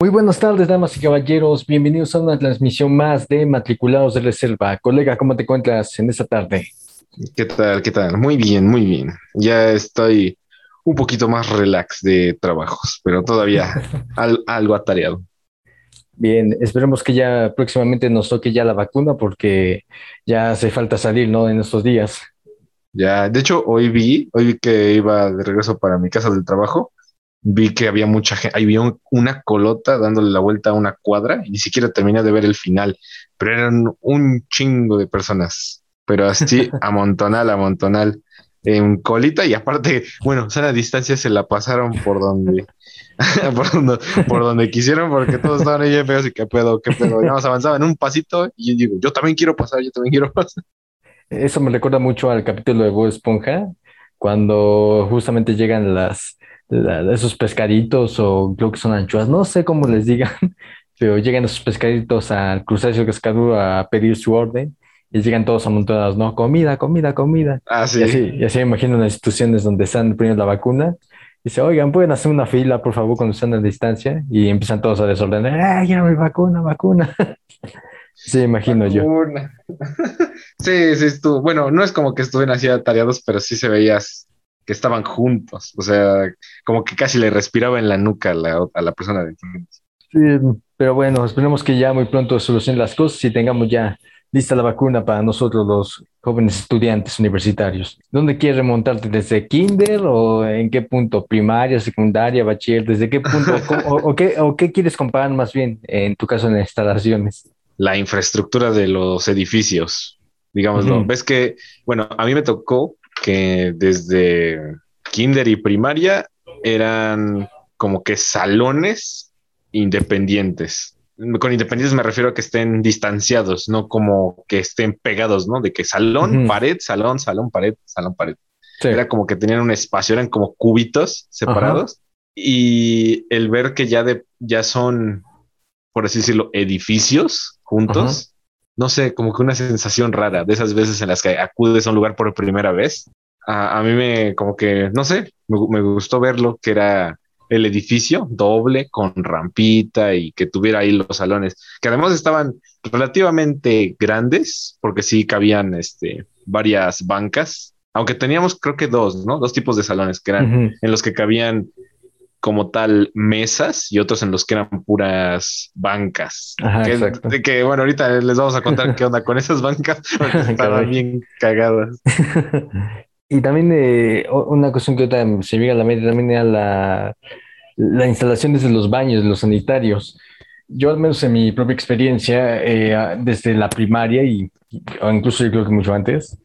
Muy buenas tardes, damas y caballeros. Bienvenidos a una transmisión más de Matriculados de Reserva. Colega, ¿cómo te encuentras en esta tarde? ¿Qué tal? ¿Qué tal? Muy bien, muy bien. Ya estoy un poquito más relax de trabajos, pero todavía algo atareado. Bien, esperemos que ya próximamente nos toque ya la vacuna porque ya hace falta salir, ¿no? En estos días. Ya, de hecho, hoy vi, hoy vi que iba de regreso para mi casa del trabajo vi que había mucha gente, había una colota dándole la vuelta a una cuadra y ni siquiera terminé de ver el final, pero eran un chingo de personas, pero así amontonal, amontonal en colita y aparte, bueno, a la distancia se la pasaron por donde, por donde, quisieron porque todos estaban ahí feos y qué pedo, qué pedo, ya avanzaba en un pasito y yo digo, yo también quiero pasar, yo también quiero pasar. Eso me recuerda mucho al capítulo de Bob Esponja, cuando justamente llegan las, esos pescaditos o creo que son anchoas, no sé cómo les digan, pero llegan esos pescaditos al crustáceo cascaduro a pedir su orden y llegan todos amontonados, ¿no? Comida, comida, comida. Ah, sí. Y así, y así me imagino las instituciones donde están poniendo la vacuna. Y dice, oigan, pueden hacer una fila, por favor, cuando están a distancia. Y empiezan todos a desordenar, ¡ah, ya mi vacuna, vacuna! sí, imagino yo. sí, sí, estuvo. Bueno, no es como que estuvieran así atareados, pero sí se veías que estaban juntos, o sea, como que casi le respiraba en la nuca a la, persona de Sí, pero bueno, esperemos que ya muy pronto solucionen las cosas y tengamos ya lista la vacuna para nosotros los jóvenes estudiantes universitarios. ¿Dónde quieres remontarte? ¿Desde kinder o en qué punto? ¿Primaria, secundaria, bachiller? ¿Desde qué punto? o, qué, ¿O qué quieres comparar más bien en tu caso en instalaciones? La infraestructura de los edificios, digámoslo. Ves que, bueno, a mí me tocó que desde kinder y primaria eran como que salones independientes. Con independientes me refiero a que estén distanciados, no como que estén pegados, ¿no? De que salón, pared, salón, salón, pared, salón, pared. Era como que tenían un espacio, eran como cubitos separados. Y el ver que ya de, ya son, por así decirlo, edificios juntos, no sé, como que una sensación rara de esas veces en las que acudes a un lugar por primera vez. A, mí me, como que, no sé, me, gustó verlo, que era el edificio doble con rampita y que tuviera ahí los salones, que además estaban relativamente grandes, porque sí cabían este, varias bancas, aunque teníamos creo que dos, ¿no? Dos tipos de salones que eran en los que cabían como tal mesas y otros en los que eran puras bancas. que, que, bueno, ahorita les vamos a contar qué onda con esas bancas, estaban bien cagadas. y también eh, una cuestión que se me a la mente también era la, la instalación desde los baños, los sanitarios. Yo al menos en mi propia experiencia, eh, desde la primaria y, o incluso yo creo que mucho antes,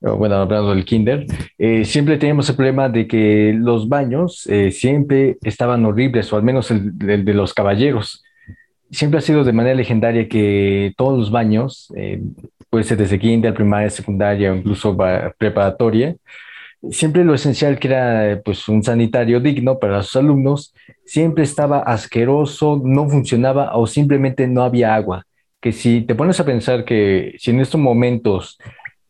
bueno, hablando del kinder, eh, siempre teníamos el problema de que los baños eh, siempre estaban horribles, o al menos el, de los caballeros. Siempre ha sido de manera legendaria que todos los baños, eh, puede ser desde kinder, primaria, secundaria incluso preparatoria, siempre lo esencial que era pues un sanitario digno para sus alumnos, siempre estaba asqueroso, no funcionaba o simplemente no había agua. Que si te pones a pensar que si en estos momentos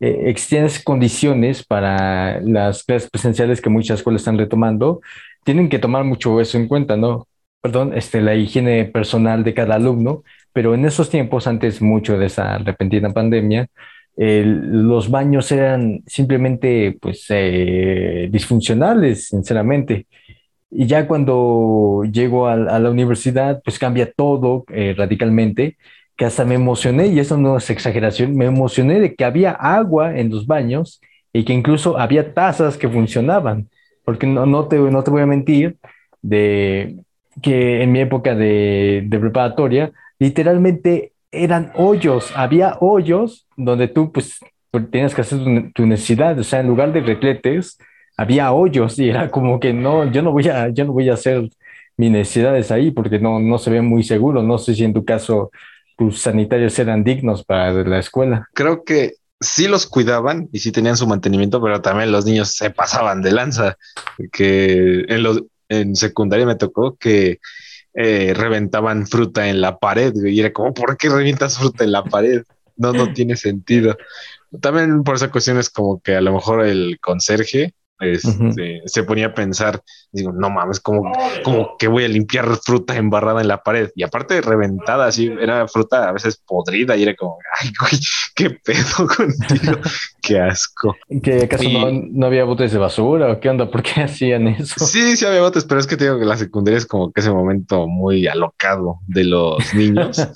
eh, existían condiciones para las clases presenciales que muchas escuelas están retomando, tienen que tomar mucho eso en cuenta, ¿no? Perdón, este, la higiene personal de cada alumno, pero en esos tiempos, antes mucho de esa repentina pandemia, los baños eran simplemente pues eh, disfuncionales, sinceramente. Y ya cuando llego a, la universidad, pues cambia todo eh, radicalmente que hasta me emocioné, y eso no es exageración, me emocioné de que había agua en los baños y que incluso había tazas que funcionaban, porque no, no, te, no te voy a mentir de que en mi época de, de preparatoria, literalmente eran hoyos, había hoyos donde tú pues tenías que hacer tu, necesidad, o sea, en lugar de retletes, había hoyos y era como que no, yo no voy a, yo no voy a hacer mis necesidades ahí porque no, no se ve muy seguro, no sé si en tu caso tus sanitarios eran dignos para la escuela. Creo que sí los cuidaban y sí tenían su mantenimiento, pero también los niños se pasaban de lanza, que en, los, en secundaria me tocó que eh, reventaban fruta en la pared y era como, ¿por qué revientas fruta en la pared? No, no tiene sentido. También por esa cuestión es como que a lo mejor el conserje este, se ponía a pensar, digo, no mames, como, como que voy a limpiar fruta embarrada en la pared. Y aparte reventada, así, era fruta a veces podrida y era como, ay, güey, qué pedo contigo, qué asco. ¿Que acaso no, había botes de basura o qué onda? ¿Por qué hacían eso? Sí, sí había botes, pero es que te digo que la secundaria es como que ese momento muy alocado de los niños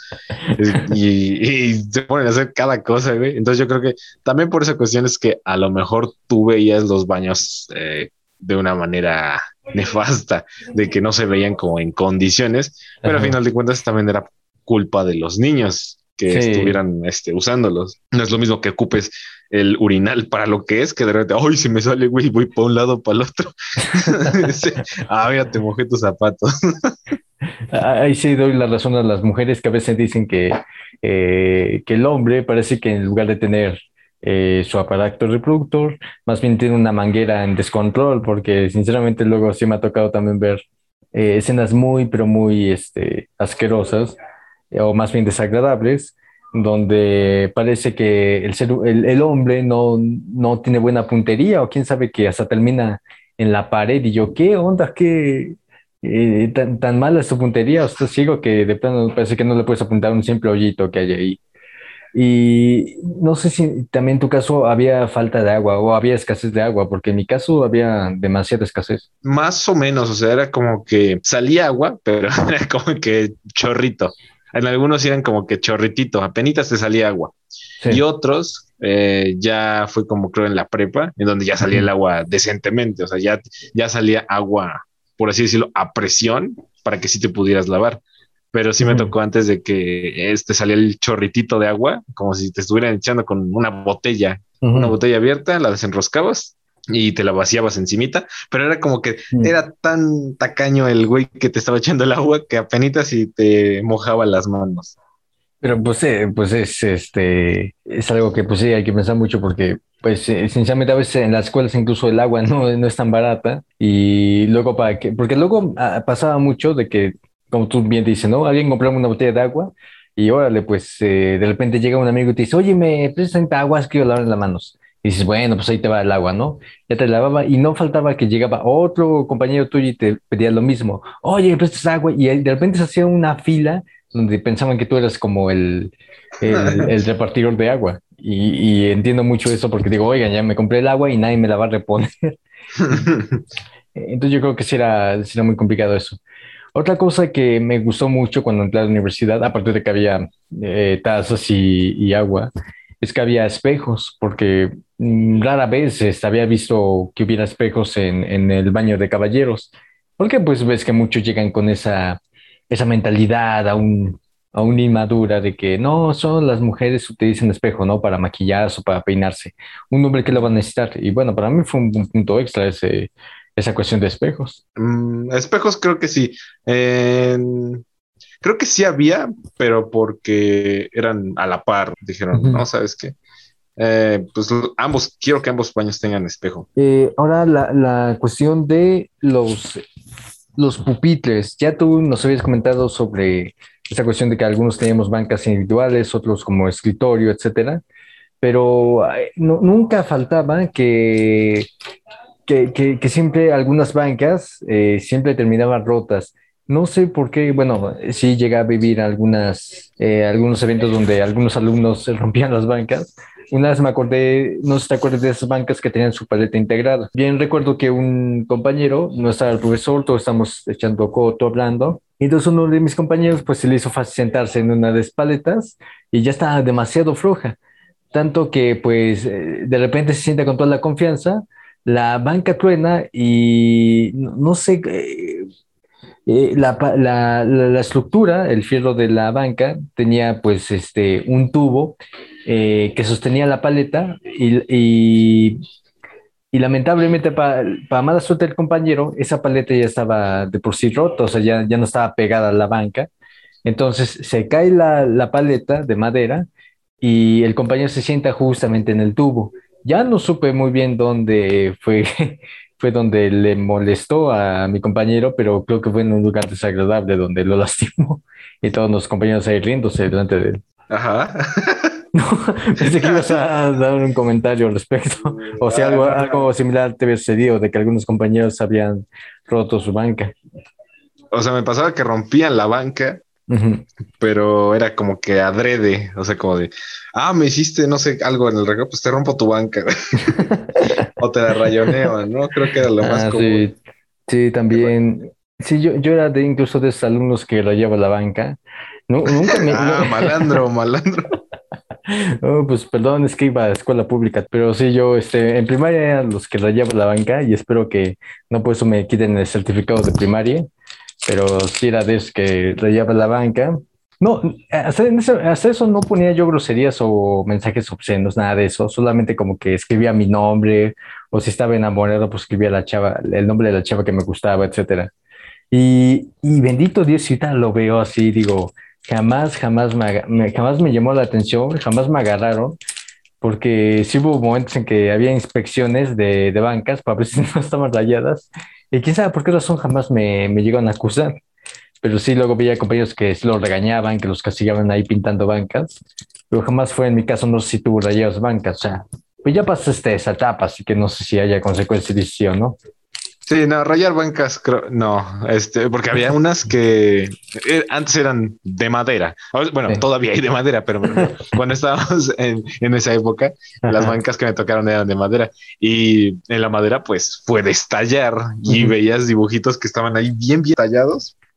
y, se ponen a hacer cada cosa, güey. Entonces yo creo que también por esa cuestión es que a lo mejor tú veías los baños eh, de una manera nefasta, de que no se veían como en condiciones, pero al final de cuentas también era culpa de los niños que estuvieran este, usándolos. No es lo mismo que ocupes el urinal para lo que es, que de repente, ¡ay, se me sale, güey! Voy para un lado, para el otro. ah, mira, te mojé tus zapatos. Ahí sí doy la razón a las mujeres que a veces dicen que, eh, que el hombre parece que en lugar de tener eh, su aparato reproductor, más bien tiene una manguera en descontrol, porque sinceramente luego sí me ha tocado también ver eh, escenas muy, pero muy este, asquerosas, eh, o más bien desagradables, donde parece que el, ser, el, hombre no, no, tiene buena puntería, o quién sabe que hasta termina en la pared, y yo, ¿qué onda? ¿Qué? tan, tan mala es tu puntería, o sea, sigo que de plano parece que no le puedes apuntar un simple hoyito que hay ahí. Y no sé si también en tu caso había falta de agua o había escasez de agua, porque en mi caso había demasiada escasez. Más o menos, o sea, era como que salía agua, pero era como que chorrito. En algunos eran como que chorritito, apenas te salía agua. Y otros eh, ya fue como creo en la prepa, en donde ya salía el agua decentemente, o sea, ya, ya salía agua, por así decirlo, a presión para que sí te pudieras lavar pero sí me tocó antes de que este salía el chorritito de agua, como si te estuvieran echando con una botella, una botella abierta, la desenroscabas y te la vaciabas encimita, pero era como que era tan tacaño el güey que te estaba echando el agua que apenas y te mojaba las manos. Pero pues, eh, pues es este es algo que pues sí hay que pensar mucho porque pues eh, sinceramente a veces en las escuelas incluso el agua no, no es tan barata y luego para que porque luego ah, pasaba mucho de que como tú bien dices, ¿no? Alguien compraba una botella de agua y órale, pues eh, de repente llega un amigo y te dice, oye, me presenta agua, es que yo lavar las manos. Y dices, bueno, pues ahí te va el agua, ¿no? Ya te lavaba y no faltaba que llegaba otro compañero tuyo y te pedía lo mismo. Oye, prestas agua. Y de repente se hacía una fila donde pensaban que tú eras como el, el, repartidor de agua. Y, y, entiendo mucho eso porque digo, oigan, ya me compré el agua y nadie me la va a reponer. Entonces yo creo que sí era muy complicado eso. Otra cosa que me gustó mucho cuando entré a la universidad, aparte de que había eh, tazas y, agua, es que había espejos, porque mm, rara vez este, había visto que hubiera espejos en, el baño de caballeros, porque pues ves que muchos llegan con esa, esa mentalidad aún, aún inmadura de que no, son las mujeres utilizan espejo, ¿no? Para maquillarse o para peinarse. Un hombre que lo va a necesitar. Y bueno, para mí fue un, un punto extra ese, esa cuestión de espejos. Mm, espejos creo que sí. creo que sí había, pero porque eran a la par. Dijeron, no, ¿sabes qué? Eh, pues ambos, quiero que ambos baños tengan espejo. Eh, ahora la, la, cuestión de los, los pupitres. Ya tú nos habías comentado sobre esa cuestión de que algunos teníamos bancas individuales, otros como escritorio, etcétera. Pero nunca faltaba que que, que, siempre algunas bancas eh, siempre terminaban rotas. No sé por qué, bueno, sí llega a vivir algunas, eh, algunos eventos donde algunos alumnos se rompían las bancas. Una vez me acordé, no sé si te acuerdas de esas bancas que tenían su paleta integrada. Bien recuerdo que un compañero, no estaba el profesor, todos estamos echando coto, hablando, entonces uno de mis compañeros pues se le hizo fácil sentarse en una de las paletas y ya estaba demasiado floja. Tanto que pues eh, de repente se siente con toda la confianza la banca truena y no, sé, eh, eh, la, estructura, el fierro de la banca tenía pues este, un tubo eh, que sostenía la paleta y, y, lamentablemente para, para mala suerte del compañero, esa paleta ya estaba de por sí rota, o sea, ya, ya no estaba pegada a la banca. Entonces se cae la, la paleta de madera y el compañero se sienta justamente en el tubo. Ya no supe muy bien dónde fue, fue donde le molestó a mi compañero, pero creo que fue en un lugar desagradable donde lo lastimó y todos los compañeros ahí riéndose delante de él. Ajá. No, pensé que ibas a dar un comentario al respecto. O sea, algo, algo similar te había sucedido, de que algunos compañeros habían roto su banca. O sea, me pasaba que rompían la banca, pero era como que adrede, o sea, como de, ah, me hiciste, no sé, algo en el recreo, pues te rompo tu banca. o te la rayoneo, ¿no? Creo que era lo más ah, común. Sí, también. Sí, yo, yo era de incluso de esos alumnos que rayaban la banca. nunca me... ah, malandro, malandro. Oh, pues perdón, es que iba a escuela pública, pero sí, yo este, en primaria eran los que rayaban la banca y espero que no por eso me quiten el certificado de primaria, pero sí era de esos que rayaba la banca. No, hasta eso, eso, no ponía yo groserías o mensajes obscenos, nada de eso, solamente como que escribía mi nombre o si estaba enamorado, pues escribía la chava, el nombre de la chava que me gustaba, etcétera. Y, y bendito Dios, si lo veo así, digo, jamás, jamás me, jamás me llamó la atención, jamás me agarraron, porque sí hubo momentos en que había inspecciones de, de bancas para ver si no estaban rayadas, y quién sabe por qué razón jamás me, me llegaron a acusar. Pero sí, luego veía compañeros que sí lo regañaban, que los castigaban ahí pintando bancas, pero jamás fue en mi caso, no sé si tuvo rayadas bancas, o sea, pues ya pasaste esa etapa, así que no sé si haya consecuencias de decisión, ¿no? Sí, no, rayar bancas, creo, no, este, porque había unas que eh, antes eran de madera. Bueno, todavía hay de madera, pero cuando estábamos en, en esa época, las bancas que me tocaron eran de madera. Y en la madera, pues fue estallar y veías dibujitos que estaban ahí bien, bien tallados.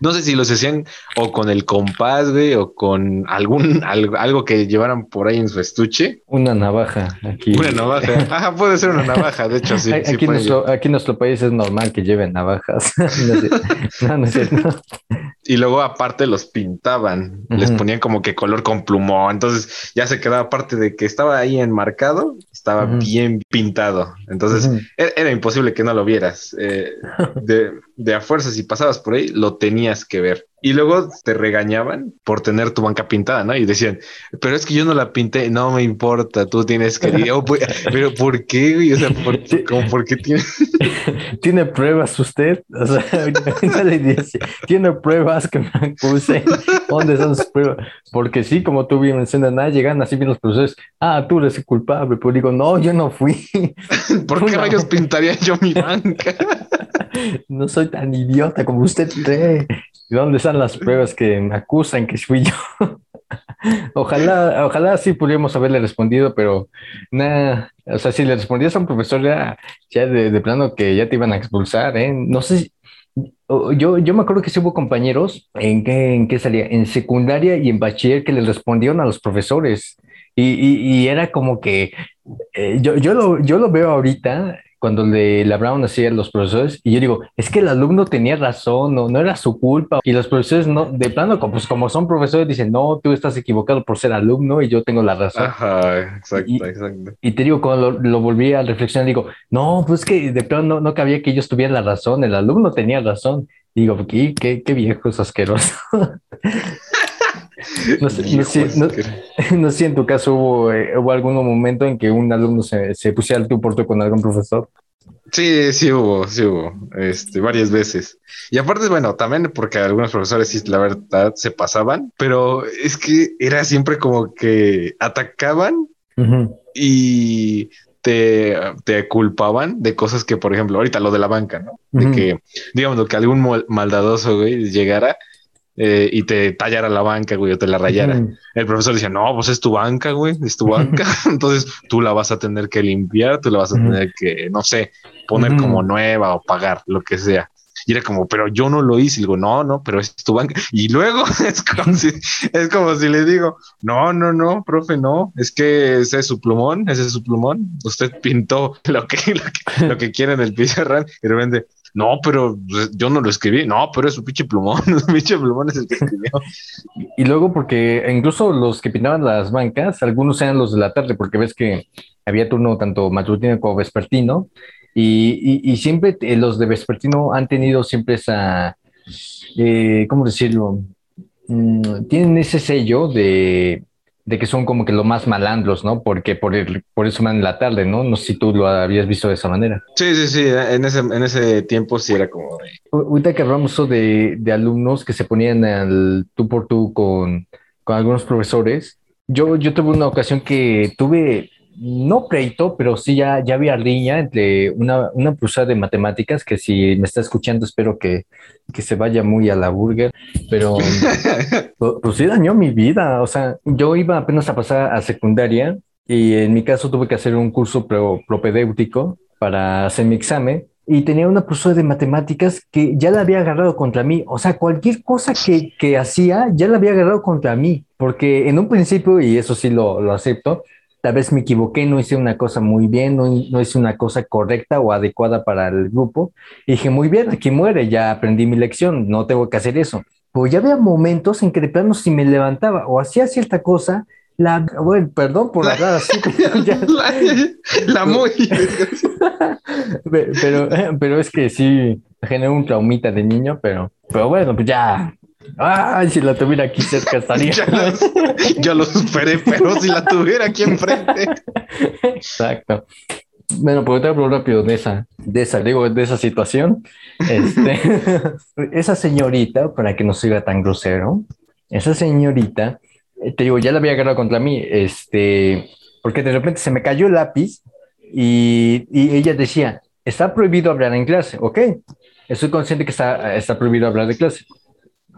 No sé si los hacían o con el compás, güey, o con algún algo, que llevaran por ahí en su estuche. Una navaja aquí. Una navaja. Ajá, puede ser una navaja, de hecho, sí. Aquí, en nuestro país es normal que lleven navajas. no, no es cierto. Y luego aparte los pintaban, les ponían como que color con plumón, entonces ya se quedaba aparte de que estaba ahí enmarcado, estaba bien pintado, entonces e-, era, imposible que no lo vieras. Eh, de, de a fuerza, si pasabas por ahí, lo tenías que ver. Y luego te regañaban por tener tu banca pintada, ¿no? Y decían, pero es que yo no la pinté, no me importa, tú tienes que... Pues, pero ¿por qué, güey? O sea, ¿por, ¿por qué tiene... ¿Tiene pruebas usted? O sea, le dice, ¿tiene pruebas que me acuse? ¿Dónde están sus pruebas? Porque sí, como tú bien mencionas, nada, llegan así bien los procesos, ah, tú eres el culpable, pero digo, no, yo no fui. ¿Por qué rayos pintaría yo mi banca? no soy tan idiota como usted cree. ¿Dónde están las pruebas que me acusan que fui yo? ojalá, ojalá sí pudiéramos haberle respondido, pero nada, o sea, si le respondías a un profesor ya, ya de, plano que ya te iban a expulsar, ¿eh? No sé, yo, yo me acuerdo que sí hubo compañeros en que, en qué salía, en secundaria y en bachiller que le respondieron a los profesores. Y, y, era como que eh, yo, yo, lo, yo lo veo ahorita cuando le, le hablaron así a los profesores y yo digo, es que el alumno tenía razón, no, no era su culpa. Y los profesores, no, de plano, pues como son profesores, dicen, no, tú estás equivocado por ser alumno y yo tengo la razón. Ajá, exacto, y, exacto. Y te digo, cuando lo, volví a reflexionar, digo, no, pues que de plano no, no cabía que ellos tuvieran la razón, el alumno tenía razón. digo, ¿qué, qué, qué viejos asquerosos. No sé, no, sé, en tu caso hubo, eh, hubo algún momento en que un alumno se, se pusiera al tú por tú con algún profesor. Sí, sí hubo, sí hubo, este, varias veces. Y aparte, bueno, también porque algunos profesores sí, la verdad, se pasaban, pero es que era siempre como que atacaban y te, te, culpaban de cosas que, por ejemplo, ahorita lo de la banca, ¿no? De que, digamos, que algún maldadoso, güey, llegara eh, y te tallara la banca, güey, o te la rayara. El profesor decía, no, pues es tu banca, güey, es tu banca. Entonces tú la vas a tener que limpiar, tú la vas a tener que, no sé, poner como nueva o pagar, lo que sea. Y era como, pero yo no lo hice. Y digo, no, no, pero es tu banca. Y luego es como si, es como si le digo, no, no, no, profe, no, es que ese es su plumón, ese es su plumón. Usted pintó lo que, lo que, lo que quiere en el pizarrón y de repente, no, pero pues, yo no lo escribí. No, pero es su pinche plumón. su pinche plumón es el que escribió. Y luego, porque incluso los que pintaban las bancas, algunos eran los de la tarde, porque ves que había turno tanto matutino como vespertino. Y, y, siempre los de vespertino han tenido siempre esa, eh, ¿cómo decirlo? Mm, tienen ese sello de de que son como que lo más malandros, ¿no? Porque por, el, por eso van en la tarde, ¿no? No sé si tú lo habías visto de esa manera. Sí, sí, sí, en ese, en ese tiempo sí era como... Ahorita que hablamos de, de alumnos que se ponían al tú por tú con, con algunos profesores, Yo, yo tuve una ocasión que tuve, no pleito, pero sí ya, ya había riña entre una, una profesora de matemáticas, que si me está escuchando espero que, que se vaya muy a la burger, pero pues, pues sí dañó mi vida. O sea, yo iba apenas a pasar a secundaria y en mi caso tuve que hacer un curso pro, propedéutico para hacer mi examen y tenía una profesora de matemáticas que ya la había agarrado contra mí. O sea, cualquier cosa que, que hacía ya la había agarrado contra mí, porque en un principio, y eso sí lo, lo acepto, tal vez me equivoqué, no hice una cosa muy bien, no, no, hice una cosa correcta o adecuada para el grupo. Y dije, muy bien, aquí muere, ya aprendí mi lección, no tengo que hacer eso. Pues ya había momentos en que de plano si me levantaba o hacía cierta cosa, la, bueno, perdón por hablar así. la, muy. pero, pero es que sí, generó un traumita de niño, pero, pero bueno, pues ya. Ay, si la tuviera aquí cerca estaría. ya, lo, superé, pero si la tuviera aquí enfrente. Exacto. Bueno, pues te hablo rápido de esa, de esa, digo, de esa situación. Este, esa señorita, para que no siga tan grosero, esa señorita eh, te digo, ya la había agarrado contra mí, este, porque de repente se me cayó el lápiz y, y ella decía, está prohibido hablar en clase, ok, estoy consciente que está, está prohibido hablar de clase.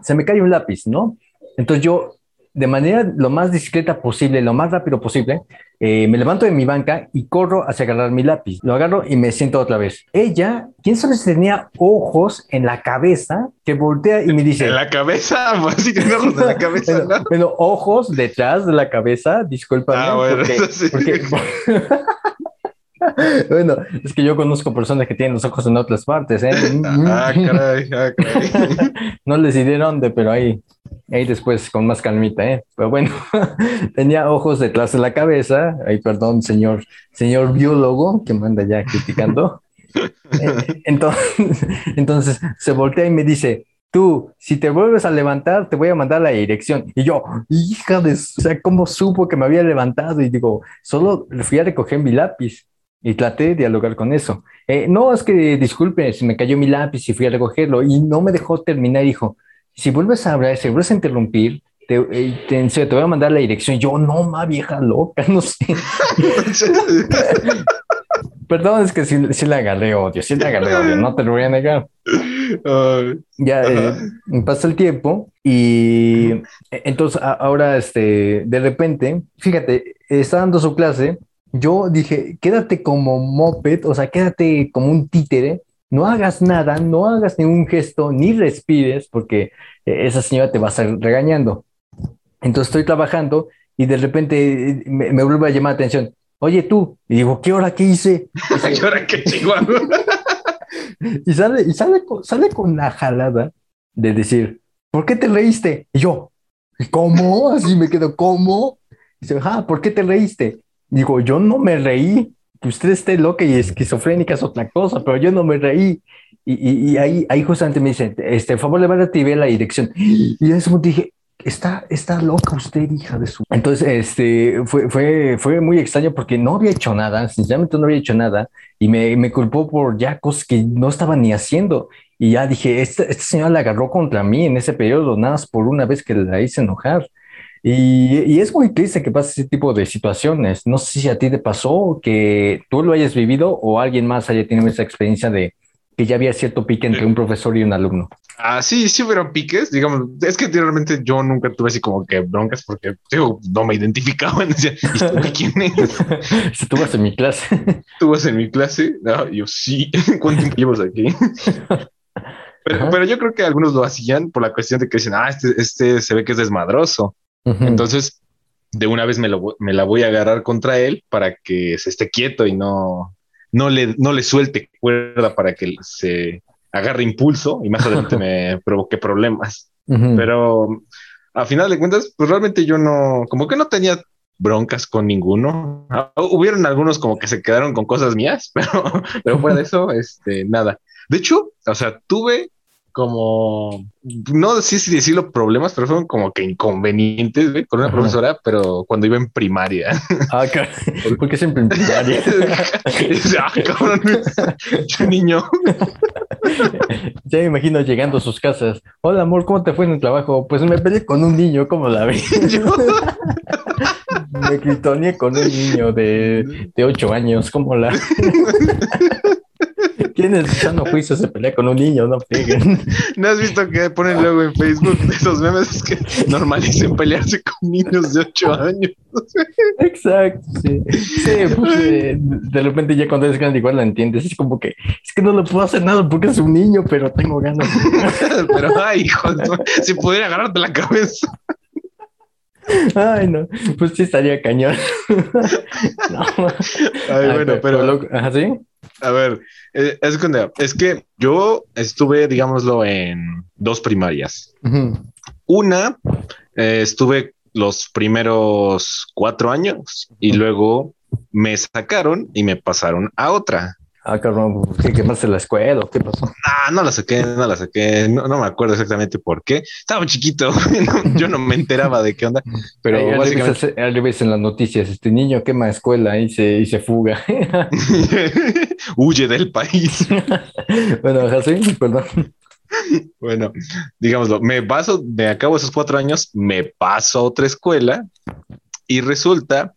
Se me cayó un lápiz, ¿no? Entonces yo de manera lo más discreta posible, lo más rápido posible, eh, me levanto de mi banca y corro hacia agarrar mi lápiz. Lo agarro y me siento otra vez. Ella, ¿quién sabe si tenía ojos en la cabeza? Que voltea y me dice... ¿En la cabeza? Pues sí tiene ojos en la cabeza, ¿no? Pero ojos detrás de la cabeza, disculpa. Ah, bueno, porque, bueno, es que yo conozco personas que tienen los ojos en otras partes, ¿eh? ah, caray, ah, caray. no les diré dónde, pero ahí, ahí después con más calmita, ¿eh? Pero bueno, tenía ojos detrás de la cabeza. Ay, perdón, señor, señor biólogo que manda ya criticando. Eh, entonces, entonces se voltea y me dice, tú, si te vuelves a levantar, te voy a mandar la dirección. Y yo, hija de, o sea, ¿cómo supo que me había levantado? Y digo, solo fui a recoger mi lápiz y traté de dialogar con eso. Eh, no, es que disculpe, se me cayó mi lápiz y fui a recogerlo y no me dejó terminar. Dijo, si vuelves a hablar, si vuelves a interrumpir, te, eh, te, te, voy a mandar la dirección. Yo, no, ma vieja loca, no sé. Perdón, es que sí, sí le agarré odio, sí le agarré odio, no te lo voy a negar. ya eh, pasa el tiempo y entonces ahora, este, de repente, fíjate, está dando su clase yo dije, quédate como moped, o sea, quédate como un títere, no hagas nada, no hagas ningún gesto, ni respires, porque eh, esa señora te va a estar regañando. Entonces estoy trabajando y de repente eh, me, vuelve a llamar la atención. Oye tú, y digo, ¿qué hora qué hice? ¿Qué hora qué y sale, y sale, sale con la jalada de decir, ¿por qué te reíste? Y yo, ¿cómo? Así me quedo, ¿cómo? Y dice, ah, ¿por qué te reíste? Digo, yo no me reí. Usted esté loca y esquizofrénica es otra cosa, pero yo no me reí. Y, y, ahí, ahí justamente me dice, este, por favor, levántate y ve la dirección. Y en ese momento dije, está, está loca usted, hija de su. Entonces, este, fue, fue, fue muy extraño porque no había hecho nada, sinceramente no había hecho nada, y me, me culpó por ya cosas que no estaba ni haciendo. Y ya dije, esta, esta señora la agarró contra mí en ese periodo, nada más por una vez que la hice enojar. Y, es muy triste que pase ese tipo de situaciones. No sé si a ti te pasó que tú lo hayas vivido o alguien más haya tenido esa experiencia de que ya había cierto pique entre un profesor y un alumno. Ah, sí, sí hubieron piques, digamos, es que realmente yo nunca tuve así como que broncas porque digo, no me identificaba. Decía, ¿Y quién es? si tú vas en mi clase. ¿Tú vas en mi clase? No, yo sí. ¿Cuánto tiempo llevas aquí? Pero, pero, yo creo que algunos lo hacían por la cuestión de que dicen, ah, este, este se ve que es desmadroso. Entonces, de una vez me, la voy a agarrar contra él para que se esté quieto y no, no, le, no le suelte cuerda para que se agarre impulso y más adelante me provoque problemas. Pero a final de cuentas, pues realmente yo no, como que no tenía broncas con ninguno. Ah, hubieron algunos como que se quedaron con cosas mías, pero, pero fuera de eso, este, nada. De hecho, o sea, tuve como, no sé si decirlo problemas, pero fueron como que inconvenientes con una profesora, pero cuando iba en primaria. Ah, ¿por qué siempre en primaria? ah, cabrón, niño. Ya me imagino llegando a sus casas. Hola, amor, ¿cómo te fue en el trabajo? Pues me peleé con un niño, ¿cómo la vi? me gritoneé con un niño de, de 8 años, como la... ¿Quién es sano juicio se pelea con un niño? No peguen. ¿No has visto que ponen luego en Facebook esos memes que normalicen pelearse con niños de 8 años? Exacto, sí. Sí, pues, eh, de repente ya cuando eres grande igual la entiendes. Es como que, es que no le puedo hacer nada porque es un niño, pero tengo ganas. Pero, ay, hijo, si pudiera agarrarte la cabeza. Ay, no, pues sí estaría cañón. No. Ay, bueno, pero... lo- Ajá, ¿sí? A ver, eh, es, que, yo estuve, digámoslo, en dos primarias. Una, eh, estuve los primeros cuatro años y luego me sacaron y me pasaron a otra. Ah, cabrón, ¿qué, en la escuela? o ¿Qué pasó? Ah, no la saqué, no la saqué, no, no me acuerdo exactamente por qué. Estaba chiquito, no, yo no me enteraba de qué onda, pero ahí básicamente ahí ves en las noticias, este niño quema escuela y se, y se fuga. huye del país. bueno, sí, perdón. Bueno, digámoslo, me paso, me acabo esos cuatro años, me paso a otra escuela y resulta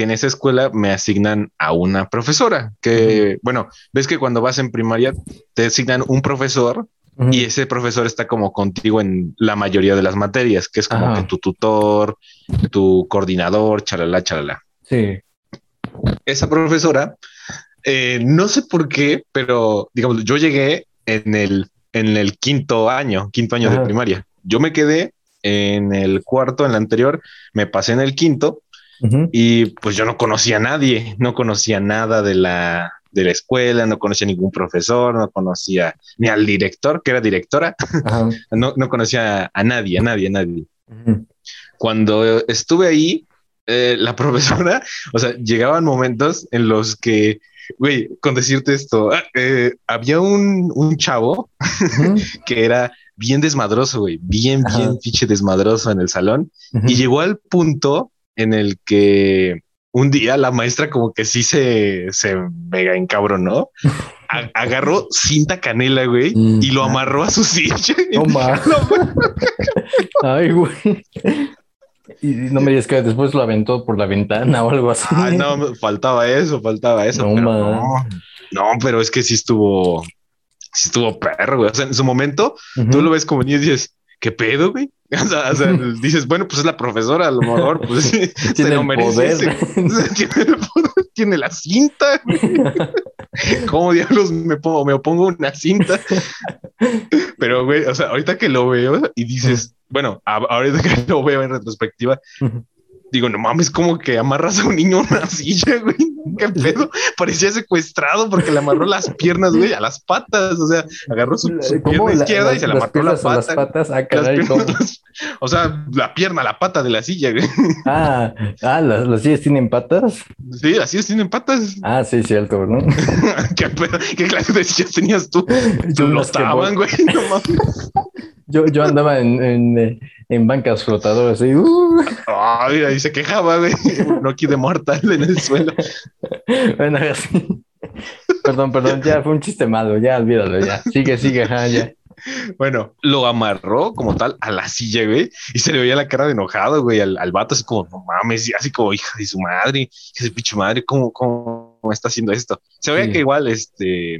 que en esa escuela me asignan a una profesora que, bueno, ves que cuando vas en primaria te asignan un profesor Ujú. y ese profesor está como contigo en la mayoría de las materias, que es como Ajá. que tu tutor, tu coordinador, chalala, chalala. Sí. Esa profesora, eh, no sé por qué, pero digamos, yo llegué en el, en el quinto año, quinto año de Ajá. primaria. Yo me quedé en el cuarto, en el anterior, me pasé en el quinto Ujú. y pues yo no conocía a nadie, no conocía nada de la, de la escuela, no conocía ningún profesor, no conocía ni al director, que era directora, no, no conocía a nadie, a nadie, a nadie. Ujú. Cuando estuve ahí, eh, la profesora, o sea, llegaban momentos en los que, güey, con decirte esto, ah, eh, había un, un chavo Ujú. que era bien desmadroso, güey, bien, Ajá. bien pinche desmadroso en el salón Ujú. y llegó al punto en el que un día la maestra como que sí se, se mega encabronó, A- agarró cinta canela, güey, Mm, y lo ah. amarró a su silla. No ma. Ay, güey. Y no me digas que después lo aventó por la ventana o algo así. Ah, no, faltaba eso, faltaba eso. No, pero no, no, pero es que sí estuvo, sí estuvo perro, güey. O sea, en su momento, tú lo ves como niño y dices, ¿qué pedo, güey? O sea, o sea, dices, bueno, pues es la profesora, a lo mejor, pues se Tiene lo merece. se- tiene, el poder, tiene la cinta. güey. ¿Cómo diablos me pongo, me opongo una cinta? Pero, güey, o sea, ahorita que lo veo y dices, bueno, a- ahorita que lo veo en retrospectiva. Digo, no mames, como que amarras a un niño a una silla, güey. ¿Qué pedo? Parecía secuestrado porque le amarró las piernas, güey, a las patas. O sea, agarró su, pierna La- izquierda y se la amarró la las pata. patas. Ah, Las piernas, o sea, la pierna, la pata de la silla, güey. Ah, ah, ¿las, las sillas tienen patas? Sí, las sillas tienen patas. Ah, sí, cierto, ¿no? ¿Qué, pedo? ¿Qué clase de sillas tenías tú? Yo Lo unas que estaban, voy- güey. No mames. Yo, yo andaba en, en, eh, en bancas flotadoras y uh, Ay, ahí se quejaba, güey. No aquí de mortal en el suelo. bueno, así. Perdón, perdón, ya fue un chiste malo, ya olvídalo, ya. Sigue, sigue, ajá, ya. Bueno, lo amarró como tal a la silla, güey, y se le veía la cara de enojado, güey, al, al vato, así como, no mames, y así como, hija de su madre, hija de su pinche madre, ¿cómo, cómo está haciendo esto? Se veía Sí. que igual, este,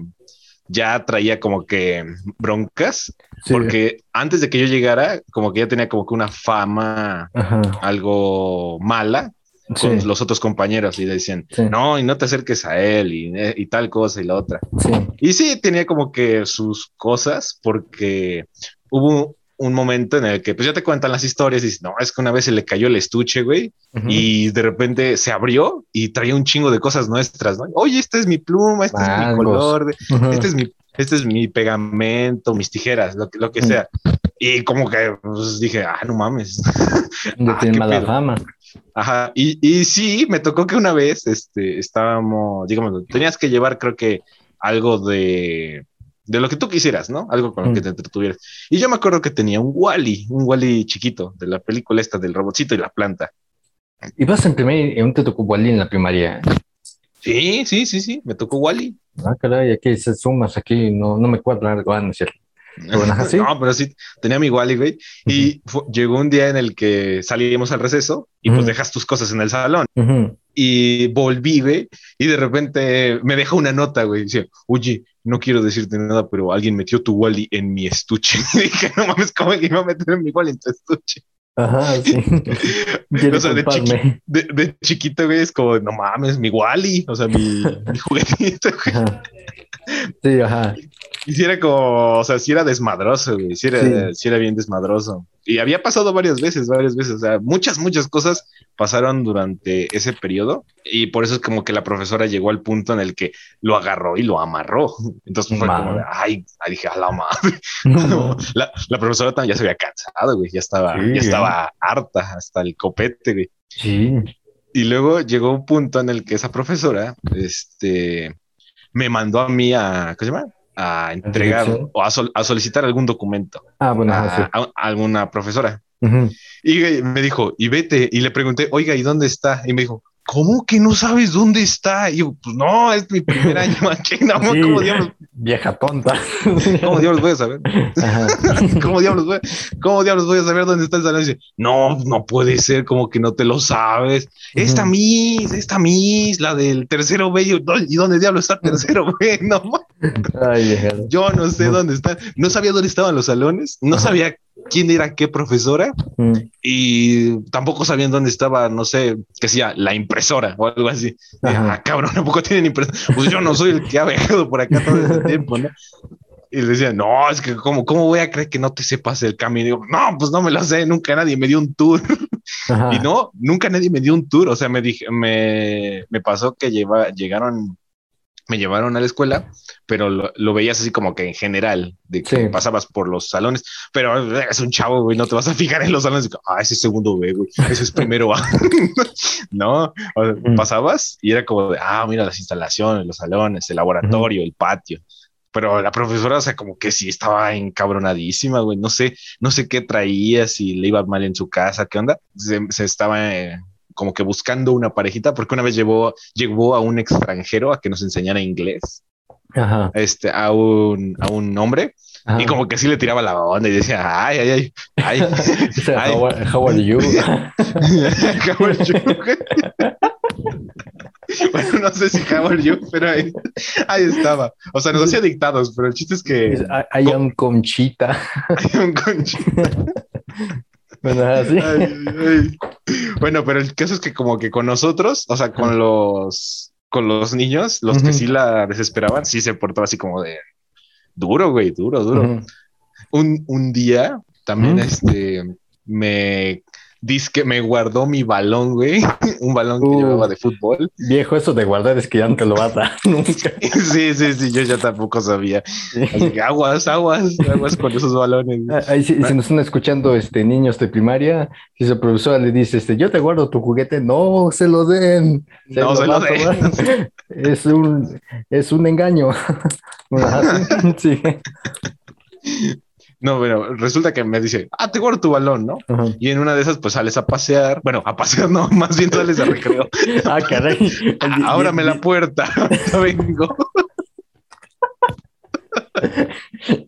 ya traía como que broncas, Sí. porque antes de que yo llegara, como que ya tenía como que una fama Ajá. algo mala con Sí, los otros compañeros y decían, Sí. no, y no te acerques a él y, y tal cosa y la otra. sí. Y sí, tenía como que sus cosas, porque hubo un momento en el que, pues ya te cuentan las historias y dices, no, es que una vez se le cayó el estuche, güey, Ujú. y de repente se abrió y traía un chingo de cosas nuestras, ¿no? Oye, esta es mi pluma, este es mi color, de- Ujú. este es mi, este es mi pegamento, mis tijeras, lo que, lo que sea. Y como que pues, dije, ah, no mames. Ya Ah, tiene mala pedo. fama. Ajá, y, y sí, me tocó que una vez este, estábamos, digamos, tenías que llevar, creo que algo de, de lo que tú quisieras, ¿no? Algo con lo que Mm. te entretuvieras. Y yo me acuerdo que tenía un Wally, un Wally chiquito de la película esta del robotcito y la planta. ¿Y vas en primer y aún te tocó Wally en la primaria? Sí, sí, sí, sí, me tocó Wally. Ah, caray, aquí se sumas, aquí no, no me cuadra algo, ah, no es cierto. No, pero sí, tenía mi Wally, güey. Y llegó un día en el que salimos al receso y pues dejas tus cosas en el salón. Y volví, güey, y de repente me deja una nota, güey. Dice, oye, no quiero decirte nada, pero alguien metió tu Wally en mi estuche. y dije, no mames, ¿cómo que iba a meter mi Wally en tu estuche? Ajá, sí. o sea, de, chiquito, güey, es como, no mames, mi Wally, o sea, mi, mi juguetito, güey. Sí, ajá. Y si era como, o sea, si era desmadroso, güey, si era, era bien desmadroso. Y había pasado varias veces, varias veces, o sea, muchas, muchas cosas pasaron durante ese periodo y por eso es como que la profesora llegó al punto en el que lo agarró y lo amarró. Entonces fue como, ay, dije, a la madre. la, la, profesora también ya se había cansado, güey, ya estaba, ya estaba harta hasta el copete, güey. Sí. Y luego llegó un punto en el que esa profesora, este, me mandó a mí a, ¿qué se llama? A entregar o a, solicitar algún documento ah, bueno, a, alguna profesora. Y me dijo, y vete, y le pregunté, oiga, ¿y dónde está? Y me dijo, ¿cómo que no sabes dónde está? Y yo, pues no, es mi primer año aquí, no, ¿cómo diablos? Vieja tonta. ¿Cómo diablos voy a saber? ¿Cómo diablos voy, cómo diablos voy a saber dónde está el salón? Y dice, no, no puede ser, como que no te lo sabes. Esta Miss, esta Miss, la del tercero B, ¿y dónde diablos está tercero B? No, Ay, yo no sé dónde está. No sabía dónde estaban los salones, no sabía quién era qué profesora mm. y tampoco sabían dónde estaba, no sé, que sea la impresora o algo así. Ah, cabrón, tampoco tienen impresora. Pues yo no soy el que ha viajado por acá todo este tiempo, ¿no? Y le decía, no, es que ¿cómo, ¿cómo voy a creer que no te sepas el camino? Y digo, no, pues no me lo sé, nunca nadie me dio un tour. Y no, nunca nadie me dio un tour. O sea, me dije, me, me pasó que lleva, llegaron me llevaron a la escuela, pero lo, veías así como que en general, de que pasabas por los salones, pero es un chavo, güey, no te vas a fijar en los salones, ah, ese es segundo B, güey, ese es primero A, ¿no? Mm. pasabas y era como de, ah, mira las instalaciones, los salones, el laboratorio, el patio, pero la profesora, o sea, como que sí estaba encabronadísima, güey, no sé, no sé qué traía, si le iba mal en su casa, qué onda, se, estaba... Eh, como que buscando una parejita, porque una vez llevó, llevó a un extranjero a que nos enseñara inglés, Este, a un, a un hombre, y como que sí le tiraba la onda y decía, ay, ay, ay, ay. How, are you? how are you? bueno, no sé si how are you, pero ahí, ahí, estaba. O sea, nos hacía dictados, pero el chiste es que... Hay un conchita. Hay un conchita. Bueno, pero el caso es que como que con nosotros, o sea, con los con los niños, los que sí la desesperaban, sí se portó así como de duro, güey, duro, duro. un, un, día también este me Dice que me guardó mi balón, güey. Un balón que uh, llevaba de fútbol. Viejo, eso de guardar es que ya no te lo vas a dar nunca. sí, sí, sí, yo ya tampoco sabía. Así que aguas, aguas, aguas con esos balones. Ah, ahí si, nos están escuchando este, niños de primaria, si su profesora le dice, este, yo te guardo tu juguete, no se lo den. no se lo den. Es un, es un engaño. sí. No, bueno, resulta que me dice, ah, te guardo tu balón, ¿no? Y en una de esas, pues sales a pasear. Bueno, a pasear no, más bien sales a recreo. ah, caray. Ábrame la puerta, vengo.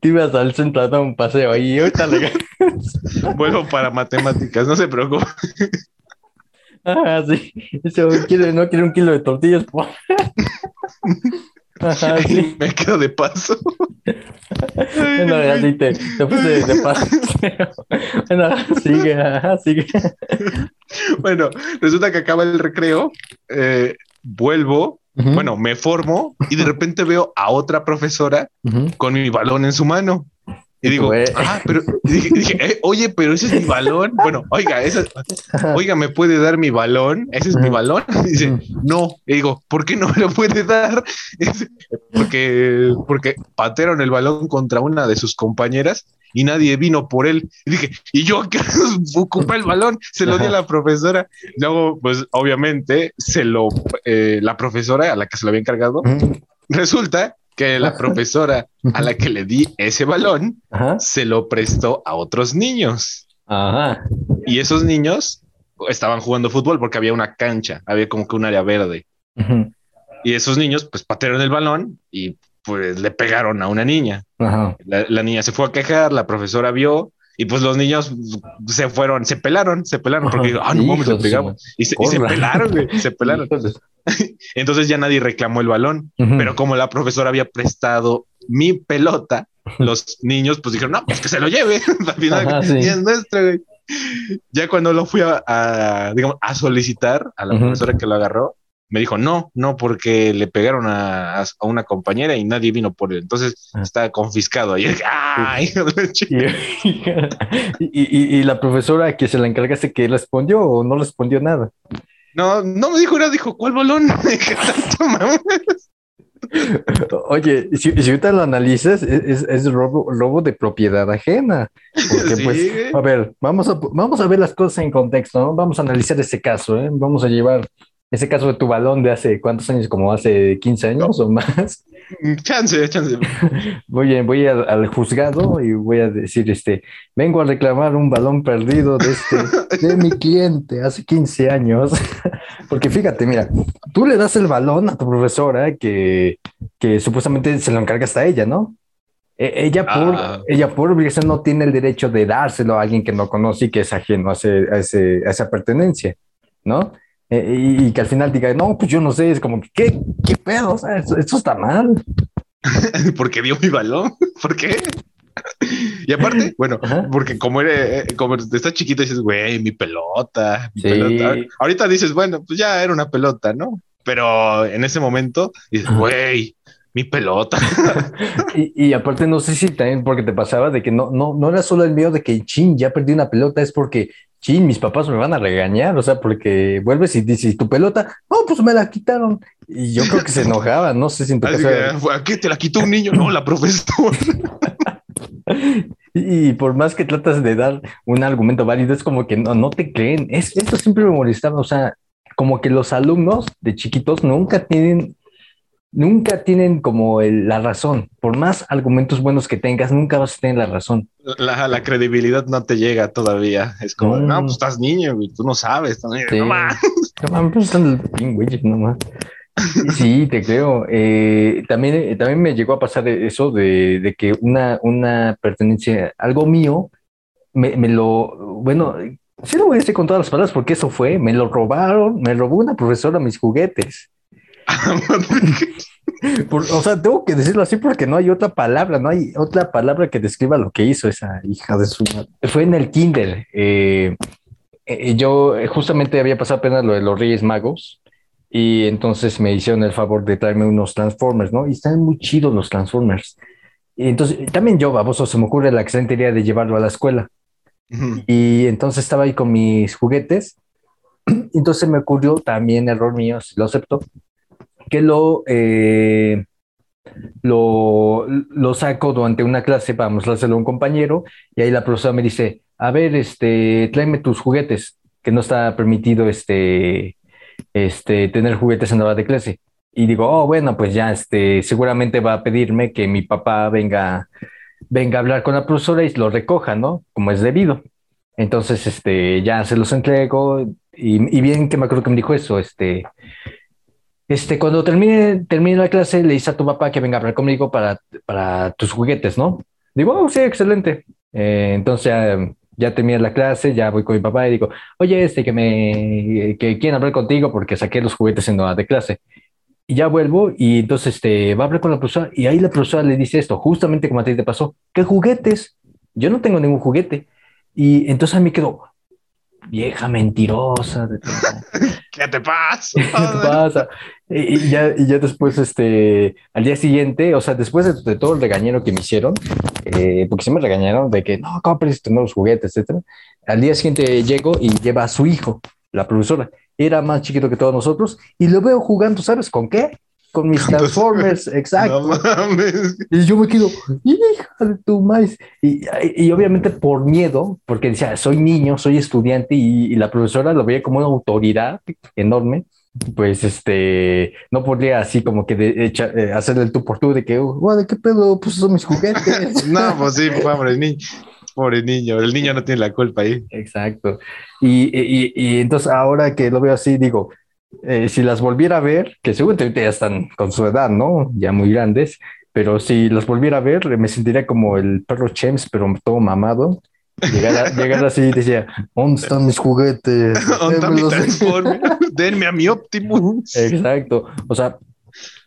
Te ibas al centro a dar un paseo ahí, ahorita le Vuelvo para matemáticas, no se preocupe. Ah, sí. Eso quiere, no quiere un kilo de tortillas. Me quedo de paso. bueno, así te, te puse de, paso. bueno, sigue, sigue. Bueno, resulta que acaba el recreo, eh, vuelvo, bueno, me formo y de repente veo a otra profesora con mi balón en su mano. Y digo, ah, pero dije, eh, oye, pero ese es mi balón. Bueno, oiga, esa, oiga, ¿me puede dar mi balón? ¿Ese es mi balón? Y dice, no. Y digo, ¿por qué no me lo puede dar? porque, porque patearon el balón contra una de sus compañeras y nadie vino por él. Y dije, ¿y yo qué ocupé el balón? Se lo di a la profesora. Luego, pues obviamente, se lo, eh, la profesora a la que se lo había encargado, resulta que la profesora a la que le di ese balón se lo prestó a otros niños. Y esos niños estaban jugando fútbol porque había una cancha, había como que un área verde. Y esos niños pues patearon el balón y pues le pegaron a una niña. La, niña se fue a quejar, la profesora vio y pues los niños se fueron, se pelaron, se pelaron porque ah, no mames, le pegamos. Y se, pelaron, güey, se pelaron. Entonces ya nadie reclamó el balón, pero como la profesora había prestado mi pelota, los niños pues dijeron, no, pues que se lo lleve. Al final es nuestro, güey. Ya cuando lo fui a, digamos, a solicitar a la profesora que lo agarró, me dijo, no, no, porque le pegaron a, una compañera y nadie vino por él. Entonces ah. está confiscado. Y, y, la profesora que se la encargaste que respondió o no respondió nada. No, no me dijo nada, dijo, ¿cuál balón? Oye, si, ahorita lo analizas, es, robo, robo, de propiedad ajena. Porque, pues, a ver, vamos a, vamos a ver las cosas en contexto, ¿no? Vamos a analizar ese caso, ¿eh? Vamos a llevar ese caso de tu balón de hace cuántos años, como hace 15 años o más. Chance, chance. Voy, voy al, juzgado y voy a decir, este, vengo a reclamar un balón perdido de este, de mi cliente hace 15 años. Porque fíjate, mira, tú le das el balón a tu profesora que, que supuestamente se lo encarga hasta ella, ¿no? E, ella por, ah. ella por obligación no tiene el derecho de dárselo a alguien que no conoce y que es ajeno a, ese, a, ese, a esa pertenencia, ¿no? Eh, y, que al final diga, no, pues yo no sé, es como, ¿qué, qué pedo? O sea, esto, está mal. porque dio mi balón, ¿por qué? Y aparte, bueno, porque como eres, eh, como estás chiquito dices, güey, mi pelota, mi pelota. Ahorita dices, bueno, pues ya era una pelota, ¿no? Pero en ese momento dices, güey, mi pelota. y, y, aparte, no sé si también porque te pasaba de que no, no, no era solo el miedo de que, chin, ya perdí una pelota, es porque chin, mis papás me van a regañar, o sea, porque vuelves y dices, ¿tu pelota? No, pues me la quitaron. Y yo creo que se enojaba, no sé si en tu ¿A qué te la quitó un niño? No, la profesora. y por más que tratas de dar un argumento válido, es como que no, no te creen. Es, esto siempre me molestaba, o sea, como que los alumnos de chiquitos nunca tienen nunca tienen como la razón. Por más argumentos buenos que tengas, nunca vas a tener la razón. La, la credibilidad no te llega todavía. Es como, no, pues estás niño, güey, tú no sabes. No más. No pues están no más. Sí, te creo. Eh, también, eh, también me llegó a pasar eso de, de, que una, una pertenencia, algo mío, me, me lo, bueno, sí lo voy a decir con todas las palabras porque eso fue, me lo robaron, me robó una profesora mis juguetes. o sea, tengo que decirlo así porque no hay otra palabra, no hay otra palabra que describa lo que hizo esa hija de su madre. Fue en el kinder. Eh, eh, yo justamente había pasado apenas lo de los Reyes Magos y entonces me hicieron el favor de traerme unos Transformers, ¿no? Y están muy chidos los Transformers. Y entonces también yo, baboso, se me ocurre la excelente idea de llevarlo a la escuela. Y entonces estaba ahí con mis juguetes. Entonces me ocurrió también error mío, lo acepto, que lo, eh, lo, lo, saco durante una clase para mostrarlo a un compañero y ahí la profesora me dice, a ver, este, tráeme tus juguetes, que no está permitido este, este, tener juguetes en la hora de clase. Y digo, oh, bueno, pues ya, este, seguramente va a pedirme que mi papá venga, venga a hablar con la profesora y lo recoja, ¿no? Como es debido. Entonces, este, ya se los entrego y, y bien que me acuerdo que me dijo eso, este, este, cuando termine, termine la clase, le dice a tu papá que venga a hablar conmigo para, para tus juguetes, ¿no? Digo, oh, sí, excelente. Eh, entonces ya, ya terminé la clase, ya voy con mi papá y digo, oye, este, que me, que quieren hablar contigo porque saqué los juguetes en la de clase. Y ya vuelvo y entonces este, va a hablar con la profesora y ahí la profesora le dice esto, justamente como a ti te pasó, ¿qué juguetes? Yo no tengo ningún juguete. Y entonces a mí quedó, vieja mentirosa. ¿Qué te pasa? ¿Qué te pasa? Y, ya, y ya después, este, al día siguiente, o sea, después de, todo el regañero que me hicieron, eh, porque se me regañaron de que no, ¿cómo perdiste los juguetes, etcétera? Al día siguiente llego y lleva a su hijo, la profesora. Era más chiquito que todos nosotros y lo veo jugando, ¿sabes con qué? Con mis Transformers, exacto. Y yo me quedo, hija de tu maíz. Y, y, obviamente por miedo, porque decía, soy niño, soy estudiante y, la profesora lo veía como una autoridad enorme, pues este, no podría así como que de, eh, hacerle el tú por tú de que, ¿de qué pedo? Pues son mis juguetes. no, pues sí, pobre niño. Pobre niño, el niño no tiene la culpa ahí. Exacto. Y, y, y entonces ahora que lo veo así, digo, eh, si las volviera a ver, que seguramente ya están con su edad, ¿no? Ya muy grandes, pero si los volviera a ver, me sentiría como el perro Chems, pero todo mamado. Llegar, llegar así y decía, ¿dónde están mis juguetes? ¿Dónde? Denme a mi Optimus. Exacto. O sea,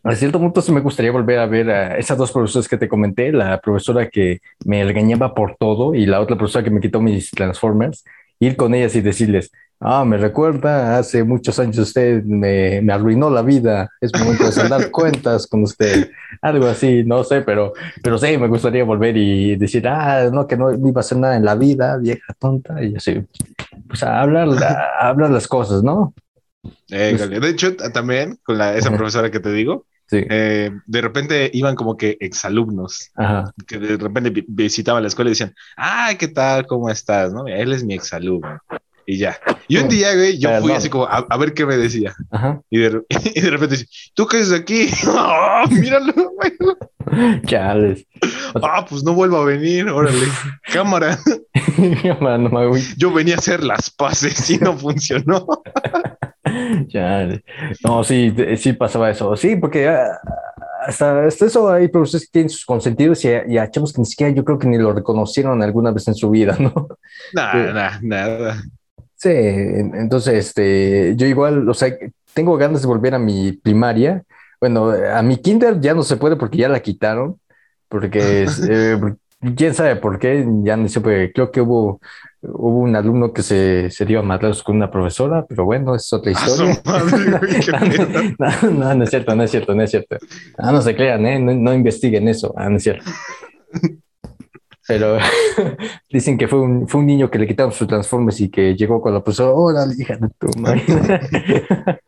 a cierto punto sí me gustaría volver a ver a esas dos profesoras que te comenté, la profesora que me regañaba por todo y la otra profesora que me quitó mis Transformers, ir con ellas y decirles, ah, me recuerda, hace muchos años usted me, me arruinó la vida, es momento de saldar cuentas con usted, algo así, no sé, pero, pero sí, me gustaría volver y decir, ah, no, que no iba a hacer nada en la vida, vieja tonta, y así, pues a hablar, a hablar las cosas, ¿no? Eh, de hecho, también con la, esa profesora que te digo, eh, de repente iban como que exalumnos que de repente visitaban la escuela y decían, ay, ¿qué tal? ¿Cómo estás? ¿No? Él es mi exalumno. Y ya. Y un día, güey, yo fui así como a, ver qué me decía. Y, de, y, de, repente dice, ¿tú qué haces aquí? ¡Oh, míralo, güey. Chales. Ah, pues no vuelvo a venir, órale. Cámara. yo venía a hacer las paces y no funcionó. ya, no, sí, sí pasaba eso. Sí, porque ah, hasta, eso hay profesores que tienen sus consentidos y, y a chavos que ni siquiera yo creo que ni lo reconocieron alguna vez en su vida, ¿no? Nada, nada. Sí, entonces, este, yo igual, o sea, tengo ganas de volver a mi primaria. Bueno, a mi kinder ya no se puede porque ya la quitaron, porque eh, quién sabe por qué, ya creo que hubo hubo un alumno que se, se dio a matar con una profesora, pero bueno, es otra historia. no, no, es cierto, no es cierto, no es cierto. Ah, no se crean, ¿eh? no, investiguen eso, ah, no es cierto. Pero dicen que fue un, fue un niño que le quitaron sus transformes y que llegó con la profesora, hola, hija de tu madre.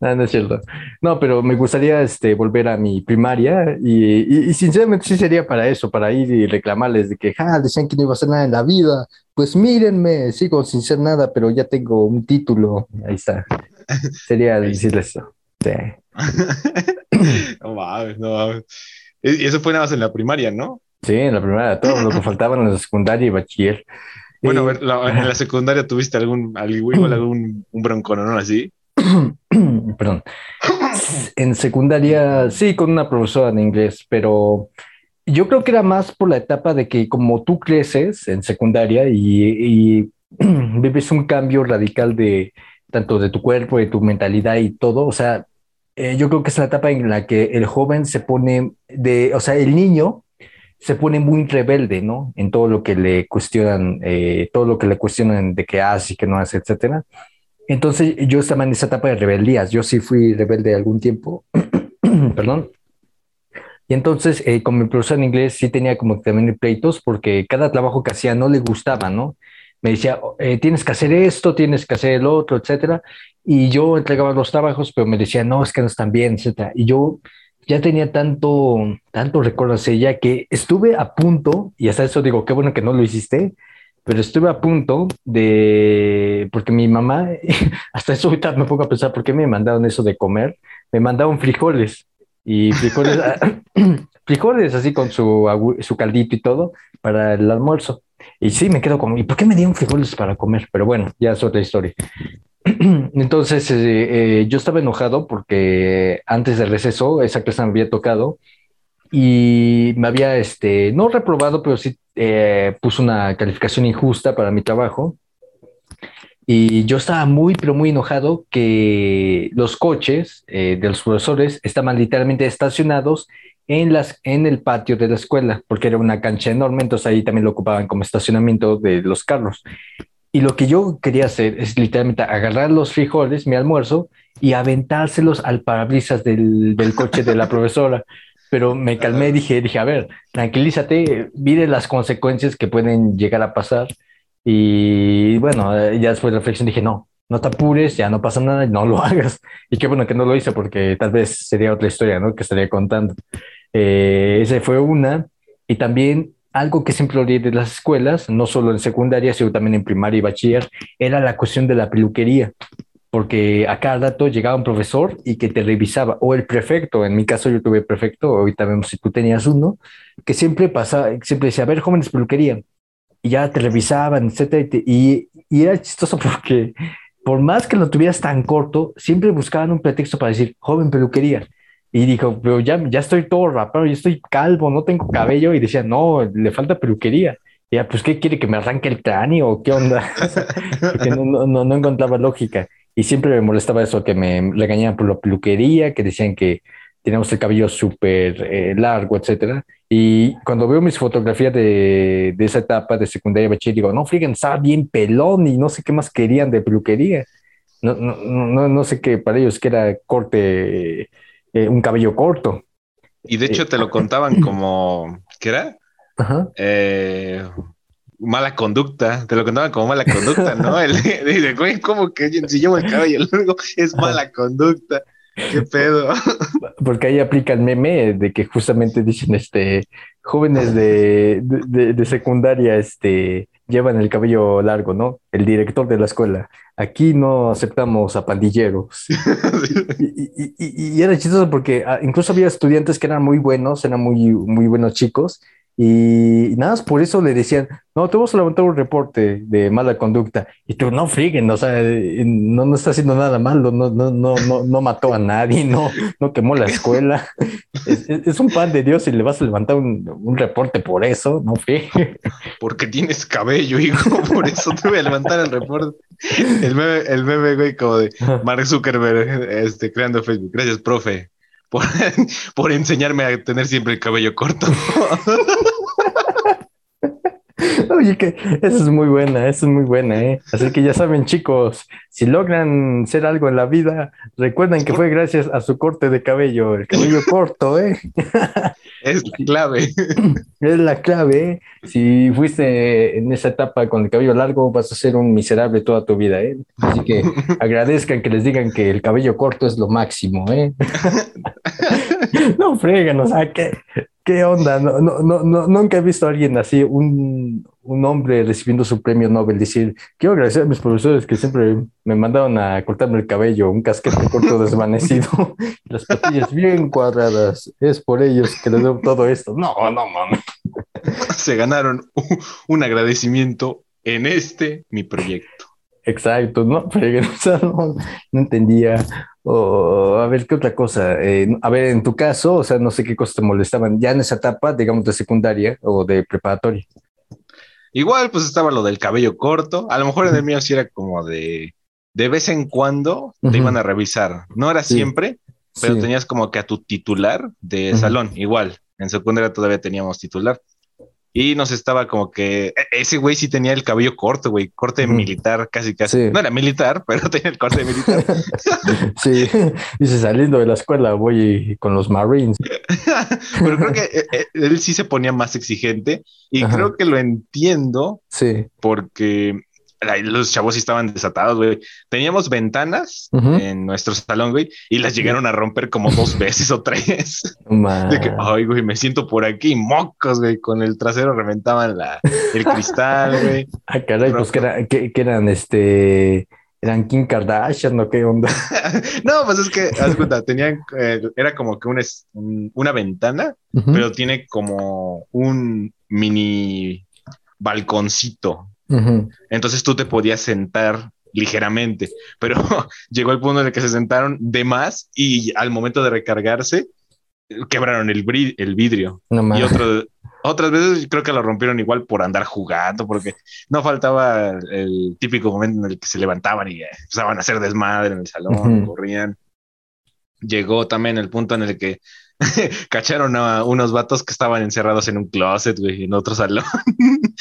no, no es cierto. No, pero me gustaría este, volver a mi primaria y, y, sinceramente sí sería para eso, para ir y reclamarles de que, ah, decían que no iba a hacer nada en la vida. Pues mírenme, sigo sin ser nada, pero ya tengo un título. Ahí está. Sería decirles eso. Sí. no mames, no mames. Y eso fue nada más en la primaria, ¿no? Sí, en la primera, todo lo que faltaba en la secundaria y bachiller. Bueno, a ver, en la secundaria tuviste algún, igual algún un broncón, ¿no? Así. Perdón. En secundaria, sí, con una profesora de inglés, pero yo creo que era más por la etapa de que como tú creces en secundaria y, vives un cambio radical de tanto de tu cuerpo, de tu mentalidad y todo, o sea, eh, yo creo que es la etapa en la que el joven se pone de, o sea, el niño se pone muy rebelde, ¿no? En todo lo que le cuestionan, eh, todo lo que le cuestionan de qué hace y qué no hace, etcétera. Entonces yo estaba en esa etapa de rebeldías. Yo sí fui rebelde algún tiempo, perdón. Y entonces eh, con mi profesor en inglés sí tenía como también pleitos porque cada trabajo que hacía no le gustaba, ¿no? Me decía, eh, tienes que hacer esto, tienes que hacer el otro, etcétera. Y yo entregaba los trabajos, pero me decía, no, es que no están bien, etcétera. Y yo ya tenía tanto, tanto recuerdo hacia ella que estuve a punto, y hasta eso digo, qué bueno que no lo hiciste, pero estuve a punto de, porque mi mamá, hasta eso ahorita me pongo a pensar, ¿por qué me mandaron eso de comer? Me mandaron frijoles, y frijoles, frijoles así con su, su caldito y todo para el almuerzo. Y sí, me quedo como, ¿y por qué me dieron frijoles para comer? Pero bueno, ya es otra historia. Entonces, eh, eh, yo estaba enojado porque antes del receso esa clase me había tocado y me había, este, no reprobado, pero sí eh, puso una calificación injusta para mi trabajo. Y yo estaba muy, pero muy enojado que los coches de los profesores estaban literalmente estacionados en, las, en el patio de la escuela, porque era una cancha enorme, entonces ahí también lo ocupaban como estacionamiento de los carros. Y lo que yo quería hacer es literalmente agarrar los frijoles, mi almuerzo, y aventárselos al parabrisas del, del coche de la profesora. Pero me calmé dije, dije, a ver, tranquilízate, mire las consecuencias que pueden llegar a pasar. Y bueno, ya después de reflexión dije, no, no te apures, ya no pasa nada, no lo hagas. Y qué bueno que no lo hice porque tal vez sería otra historia, ¿no? Que estaría contando. Eh, esa fue una. Y también algo que siempre olvidé de las escuelas, no solo en secundaria, sino también en primaria y bachiller, era la cuestión de la peluquería, porque a cada dato llegaba un profesor y que te revisaba, o el prefecto, en mi caso yo tuve prefecto, ahorita vemos si tú tenías uno, que siempre pasaba, siempre decía, a ver, jóvenes, peluquería, y ya te revisaban, etcétera, y, y era chistoso porque por más que lo tuvieras tan corto, siempre buscaban un pretexto para decir, joven peluquería, Y dijo, pero ya, ya estoy todo rapado, yo estoy calvo, no tengo cabello. Y decía, no, le falta peluquería. Y ya, pues, ¿qué quiere? ¿Que me arranque el cráneo qué onda? Porque no, no, no, encontraba lógica. Y siempre me molestaba eso, que me regañaban por la peluquería, que decían que teníamos el cabello súper eh, largo, etcétera. Y cuando veo mis fotografías de, de esa etapa de secundaria bachiller, digo, no, fíjense, estaba bien pelón y no sé qué más querían de peluquería. No, no, no, no sé qué para ellos que era corte, eh, un cabello corto. Y de hecho te lo contaban como, ¿qué era? Ajá. Eh, mala conducta, te lo contaban como mala conducta, ¿no? El, dice, güey, ¿cómo que si llevo el cabello largo es mala conducta? ¿Qué pedo? Porque ahí aplica el meme de que justamente dicen, este, jóvenes de, de, secundaria, este, llevan el cabello largo, ¿no? El director de la escuela. Aquí no aceptamos a pandilleros. y, y, y, era chistoso porque ah, incluso había estudiantes que eran muy buenos, eran muy, muy buenos chicos, y nada más por eso le decían, no, te vamos a levantar un reporte de mala conducta. Y tú, no friguen, o sea, no, no está haciendo nada malo, no, no, no, no, no mató a nadie, no, no quemó la escuela. es, un pan de Dios y le vas a levantar un, un reporte por eso, no friguen. Porque tienes cabello, hijo, por eso te voy a levantar el reporte. El meme, el meme güey, como de Mark Zuckerberg este, creando Facebook. Gracias, profe por, enseñarme a tener siempre el cabello corto. Oye, que esa es muy buena, esa es muy buena, ¿eh? Así que ya saben, chicos, si logran ser algo en la vida, recuerden que fue gracias a su corte de cabello, el cabello corto, ¿eh? Es la clave. Es la clave, ¿eh? Si fuiste en esa etapa con el cabello largo, vas a ser un miserable toda tu vida, ¿eh? Así que agradezcan que les digan que el cabello corto es lo máximo, ¿eh? no freguen, o sea, que ¿Qué onda? No, no, no, nunca he visto a alguien así, un, un, hombre recibiendo su premio Nobel, decir, quiero agradecer a mis profesores que siempre me mandaron a cortarme el cabello, un casquete corto desvanecido, las patillas bien cuadradas. Es por ellos que les doy todo esto. No, no mames. Se ganaron un agradecimiento en este, mi proyecto. Exacto, no, pero no, no entendía. O, a ver, ¿qué otra cosa? Eh, a ver, en tu caso, o sea, no sé qué cosas te molestaban ya en esa etapa, digamos, de secundaria o de preparatoria. Igual, pues estaba lo del cabello corto. A lo mejor en el mío sí era como de de vez en cuando te iban a revisar. No era siempre, pero tenías como que a tu titular de salón, igual. En secundaria todavía teníamos titular. Y nos estaba como que e, ese güey sí tenía el cabello corto, güey, corte militar, casi, casi. No era militar, pero tenía el corte militar. sí, dice saliendo de la escuela voy con los Marines. pero creo que eh, eh, él sí se ponía más exigente y creo que lo entiendo. Sí. Porque los chavos sí estaban desatados, güey. Teníamos ventanas en nuestro salón, güey, y las llegaron a romper como dos veces o tres. De que, ay, güey, me siento por aquí, mocos, güey, con el trasero reventaban la, el cristal, güey. Ah, caray, pues que, eran este eran Kim Kardashian o qué onda. no, pues es que, haz cuenta, tenían, eh, era como que un, una ventana, pero tiene como un mini balconcito entonces tú te podías sentar ligeramente, pero llegó el punto en el que se sentaron de más y al momento de recargarse quebraron el, el vidrio. y otras veces creo que lo rompieron igual por andar jugando, porque no faltaba el típico momento en el que se levantaban y empezaban a hacer desmadre en el salón, corrían. Llegó también el punto en el que cacharon a unos vatos que estaban encerrados en un closet, güey, en otro salón.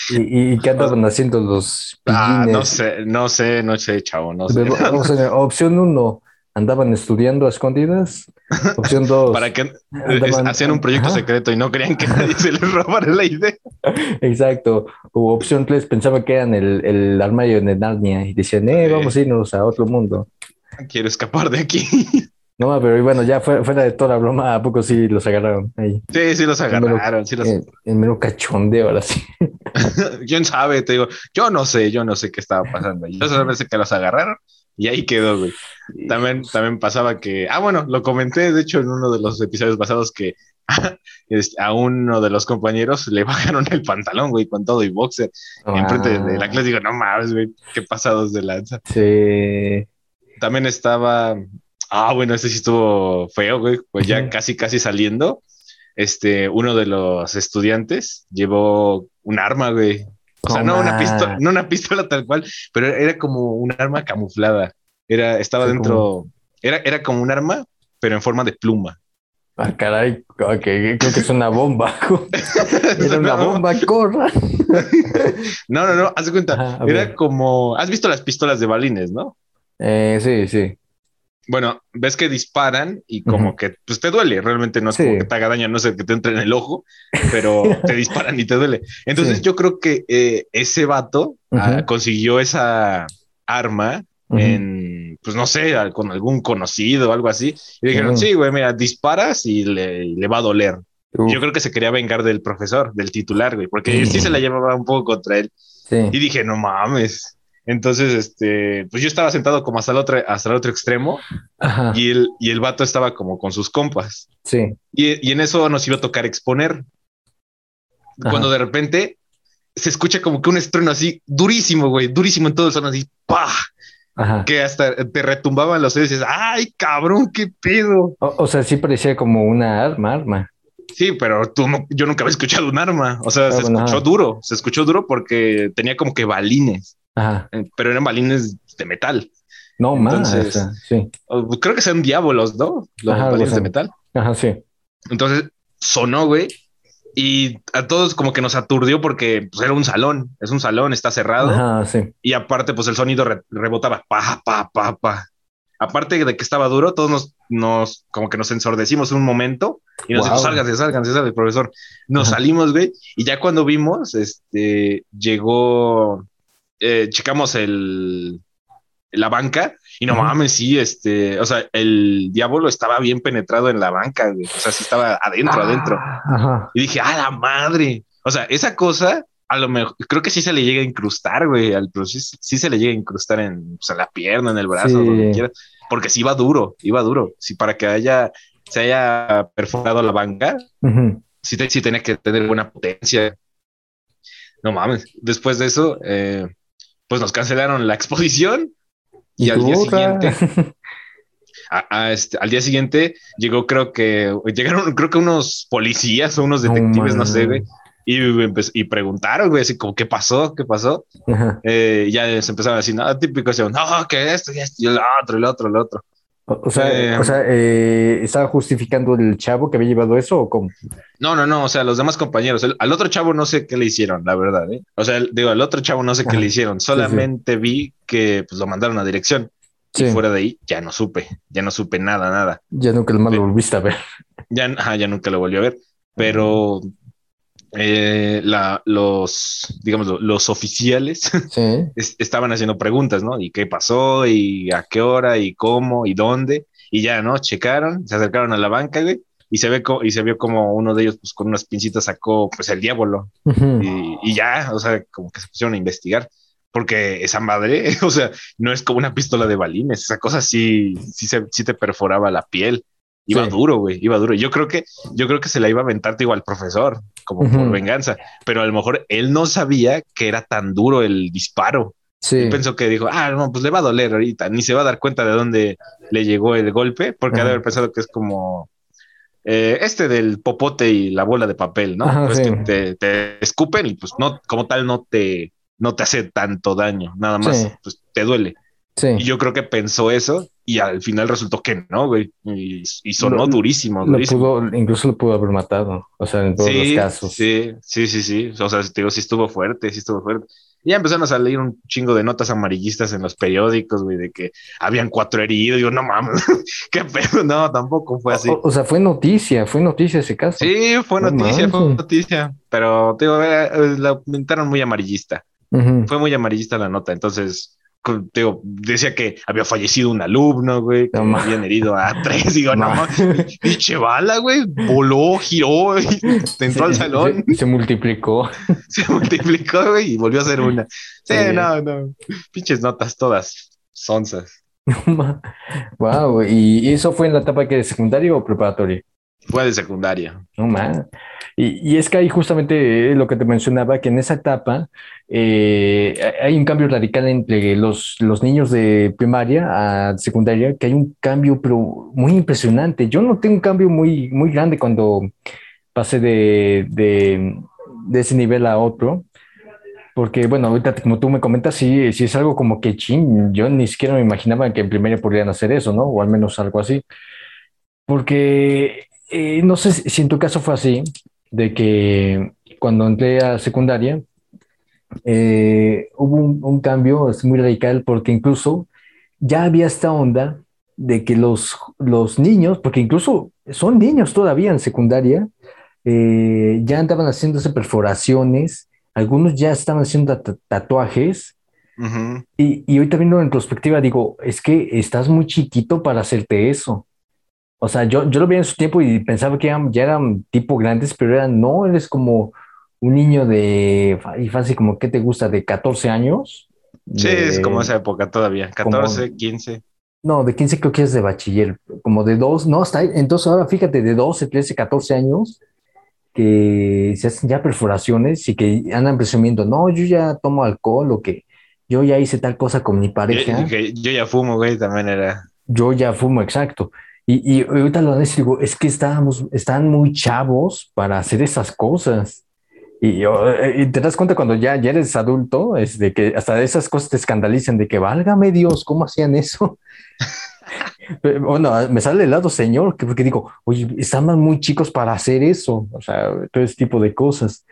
¿Y, qué andaban haciendo los ah, no sé, no sé, no sé, chavo, no sé. opción uno, andaban estudiando a escondidas. Opción dos. Para que hacían un proyecto secreto y no querían que nadie se les robara la idea. Exacto. O opción tres, pensaba que eran el, el armario de Narnia y decían, eh, vamos a irnos a otro mundo. Quiero escapar de aquí. No, pero bueno, ya fuera de toda la broma, ¿a poco sí los agarraron ahí? Sí, sí los agarraron. En mero, cachondeo ahora sí. ¿Quién sabe? Te digo, yo no sé, yo no sé qué estaba pasando. Yo solo sé que los agarraron y ahí quedó, güey. También, también pasaba que, ah, bueno, lo comenté, de hecho, en uno de los episodios pasados que a uno de los compañeros le bajaron el pantalón, güey, con todo y boxer. en Enfrente de la clase digo, no mames, güey, qué pasados de lanza. Sí. También estaba Ah, bueno, ese sí estuvo feo, güey. Pues ya casi, casi saliendo, este, uno de los estudiantes llevó un arma, güey. O sea, no una pistola, no una pistola tal cual, pero era como un arma camuflada. Era, estaba dentro, era, era como un arma, pero en forma de pluma. Ah, caray, creo que es una bomba. Era una bomba, corra. no, no, no, haz de cuenta. era como, has visto las pistolas de balines, ¿no? Eh, sí, sí. Bueno, ves que disparan y como que pues te duele, realmente no es como que te haga daño, no sé, que te entre en el ojo, pero te disparan y te duele. Entonces yo creo que eh, ese vato ah, consiguió esa arma en, pues no sé, con algún conocido o algo así. Y dijeron, sí, güey, mira, disparas y le, va a doler. Yo creo que se quería vengar del profesor, del titular, güey, porque sí se la llevaba un poco contra él. Y dije, no mames. Entonces, este, pues yo estaba sentado como hasta el otro, hasta el otro extremo y el, y el vato estaba como con sus compas. Sí. Y, y en eso nos iba a tocar exponer. Cuando de repente se escucha como que un estruendo así durísimo, güey, durísimo en todo el salón, así, ¡pah! que hasta te retumbaban los oídos y dices, ¡ay, cabrón, qué pedo! O, sea, sí parecía como una arma, arma. Sí, pero tú no, yo nunca había escuchado un arma. O sea, se escuchó duro, se escuchó duro porque tenía como que balines, Ajá. Eh, pero eran balines de metal. No más, sí. Creo que sean diablos, ¿no? Los balines de metal. Ajá, sí. Entonces sonó, güey, y a todos como que nos aturdió porque pues, era un salón, es un salón, está cerrado. Y aparte, pues el sonido rebotaba, pa, pa, pa, pa. Aparte de que estaba duro, todos nos, nos como que nos ensordecimos un momento y nos dijimos, sálganse, sálganse, sálganse, profesor. Nos salimos, güey, y ya cuando vimos, este, llegó, eh, checamos el, la banca y no mames, sí, este, o sea, el diablo estaba bien penetrado en la banca, güey. o sea, sí estaba adentro, ah, adentro. Y dije, a la madre, o sea, esa cosa, a lo mejor, creo que sí se le llega a incrustar, güey, al, pero sí, se le llega a incrustar en, pues, la pierna, en el brazo, donde quieras, porque sí iba duro, iba duro, sí, para que haya, se haya perforado la banca, sí, sí tenía que tener buena potencia. No mames, después de eso, eh, pues nos cancelaron la exposición y, al día siguiente, este, al día siguiente llegó, creo que llegaron, creo que unos policías o unos detectives, no, sé, güey. Y, y, preguntaron, güey, así como, ¿qué pasó? ¿Qué pasó? Eh, ya se empezaron a decir, no, típico, no, que esto y esto y el otro, el otro, el otro. O sea, eh, o sea eh, ¿estaba justificando el chavo que había llevado eso o cómo? No, no, no, o sea, los demás compañeros, al otro chavo no sé qué le hicieron, la verdad, ¿eh? O sea, digo, al otro chavo no sé qué le hicieron, solamente vi que pues, lo mandaron a dirección. Y fuera de ahí ya no supe, ya no supe nada, nada. Ya nunca lo volviste a ver. Ya, ya nunca lo volví a ver, pero eh, la, los, digamos, los oficiales estaban haciendo preguntas, ¿no? ¿Y qué pasó? ¿Y a qué hora? ¿Y cómo? ¿Y dónde? Y ya, ¿no? Checaron, se acercaron a la banca, güey, y se, ve y se vio como uno de ellos, pues con unas pincitas sacó, pues, el diablo. y, ya, o sea, como que se pusieron a investigar. Porque esa madre, o sea, no es como una pistola de balines, esa cosa sí, sí, se, sí te perforaba la piel. Iba duro, güey, iba duro. Yo creo que, yo creo que se la iba a aventar igual al profesor, como por venganza, pero a lo mejor él no sabía que era tan duro el disparo. Sí. pensó que dijo, ah, no, pues le va a doler ahorita, ni se va a dar cuenta de dónde le llegó el golpe, porque ha de haber pensado que es como eh, este del popote y la bola de papel, ¿no? pues que te, escupen y pues no, como tal, no te, no te hace tanto daño, nada más, pues te duele. Y yo creo que pensó eso y al final resultó que no, güey. Y, sonó durísimo, incluso lo pudo haber matado, o sea, en todos los casos. Sí, sí, sí, sí. O sea, te digo, sí estuvo fuerte, sí estuvo fuerte. Y ya empezaron a salir un chingo de notas amarillistas en los periódicos, güey, de que habían cuatro heridos. Yo, no mames, qué pedo. No, tampoco fue así. O, sea, fue noticia, fue noticia ese caso. Sí, fue noticia, fue noticia. Pero, te digo, eh, la pintaron muy amarillista. Fue muy amarillista la nota. Entonces, digo, decía que había fallecido un alumno, güey, que habían herido a tres. Digo, no, pinche bala, güey, voló, giró, entró al salón. Se, multiplicó. Se multiplicó, güey, y volvió a hacer una. Sí, no, no. Pinches notas todas sonzas. wow, ¿y eso fue en la etapa que de secundario o preparatoria? Fue de secundaria. No más. Y, es que ahí justamente lo que te mencionaba, que en esa etapa eh, hay un cambio radical entre los, los niños de primaria a secundaria, que hay un cambio pero muy impresionante. Yo noté un cambio muy, muy grande cuando pasé de, de, de ese nivel a otro. Porque, bueno, ahorita como tú me comentas, sí, sí es algo como que, ching, yo ni siquiera me imaginaba que en primaria podrían hacer eso, ¿no? O al menos algo así. Porque eh, no sé si en tu caso fue así, de que cuando entré a secundaria, eh, hubo un, cambio muy radical porque incluso ya había esta onda de que los, los niños, porque incluso son niños todavía en secundaria, eh, ya andaban haciéndose perforaciones, algunos ya estaban haciendo tatuajes. y, y ahorita viendo en perspectiva digo, es que estás muy chiquito para hacerte eso. O sea, yo, yo lo vi en su tiempo y pensaba que ya eran tipo grandes, pero eran, no, eres como un niño de, y fácil, como, ¿qué te gusta? ¿De 14 años? Sí, es como esa época todavía, 14, 15. No, de 15 creo que es de bachiller, como de dos, no, está, entonces ahora fíjate, de 12, 13, 14 años, que se hacen ya perforaciones y que andan presumiendo, no, yo ya tomo alcohol o que yo ya hice tal cosa con mi pareja. Yo, yo ya fumo, güey, también era. Yo ya fumo, exacto. Y, y ahorita lo digo, es que estábamos, están muy chavos para hacer esas cosas. Y, eh, y, te das cuenta cuando ya, ya eres adulto, es de que hasta esas cosas te escandalizan, de que válgame Dios, ¿cómo hacían eso? bueno, me sale el lado señor, que porque digo, oye, están muy chicos para hacer eso, o sea, todo ese tipo de cosas.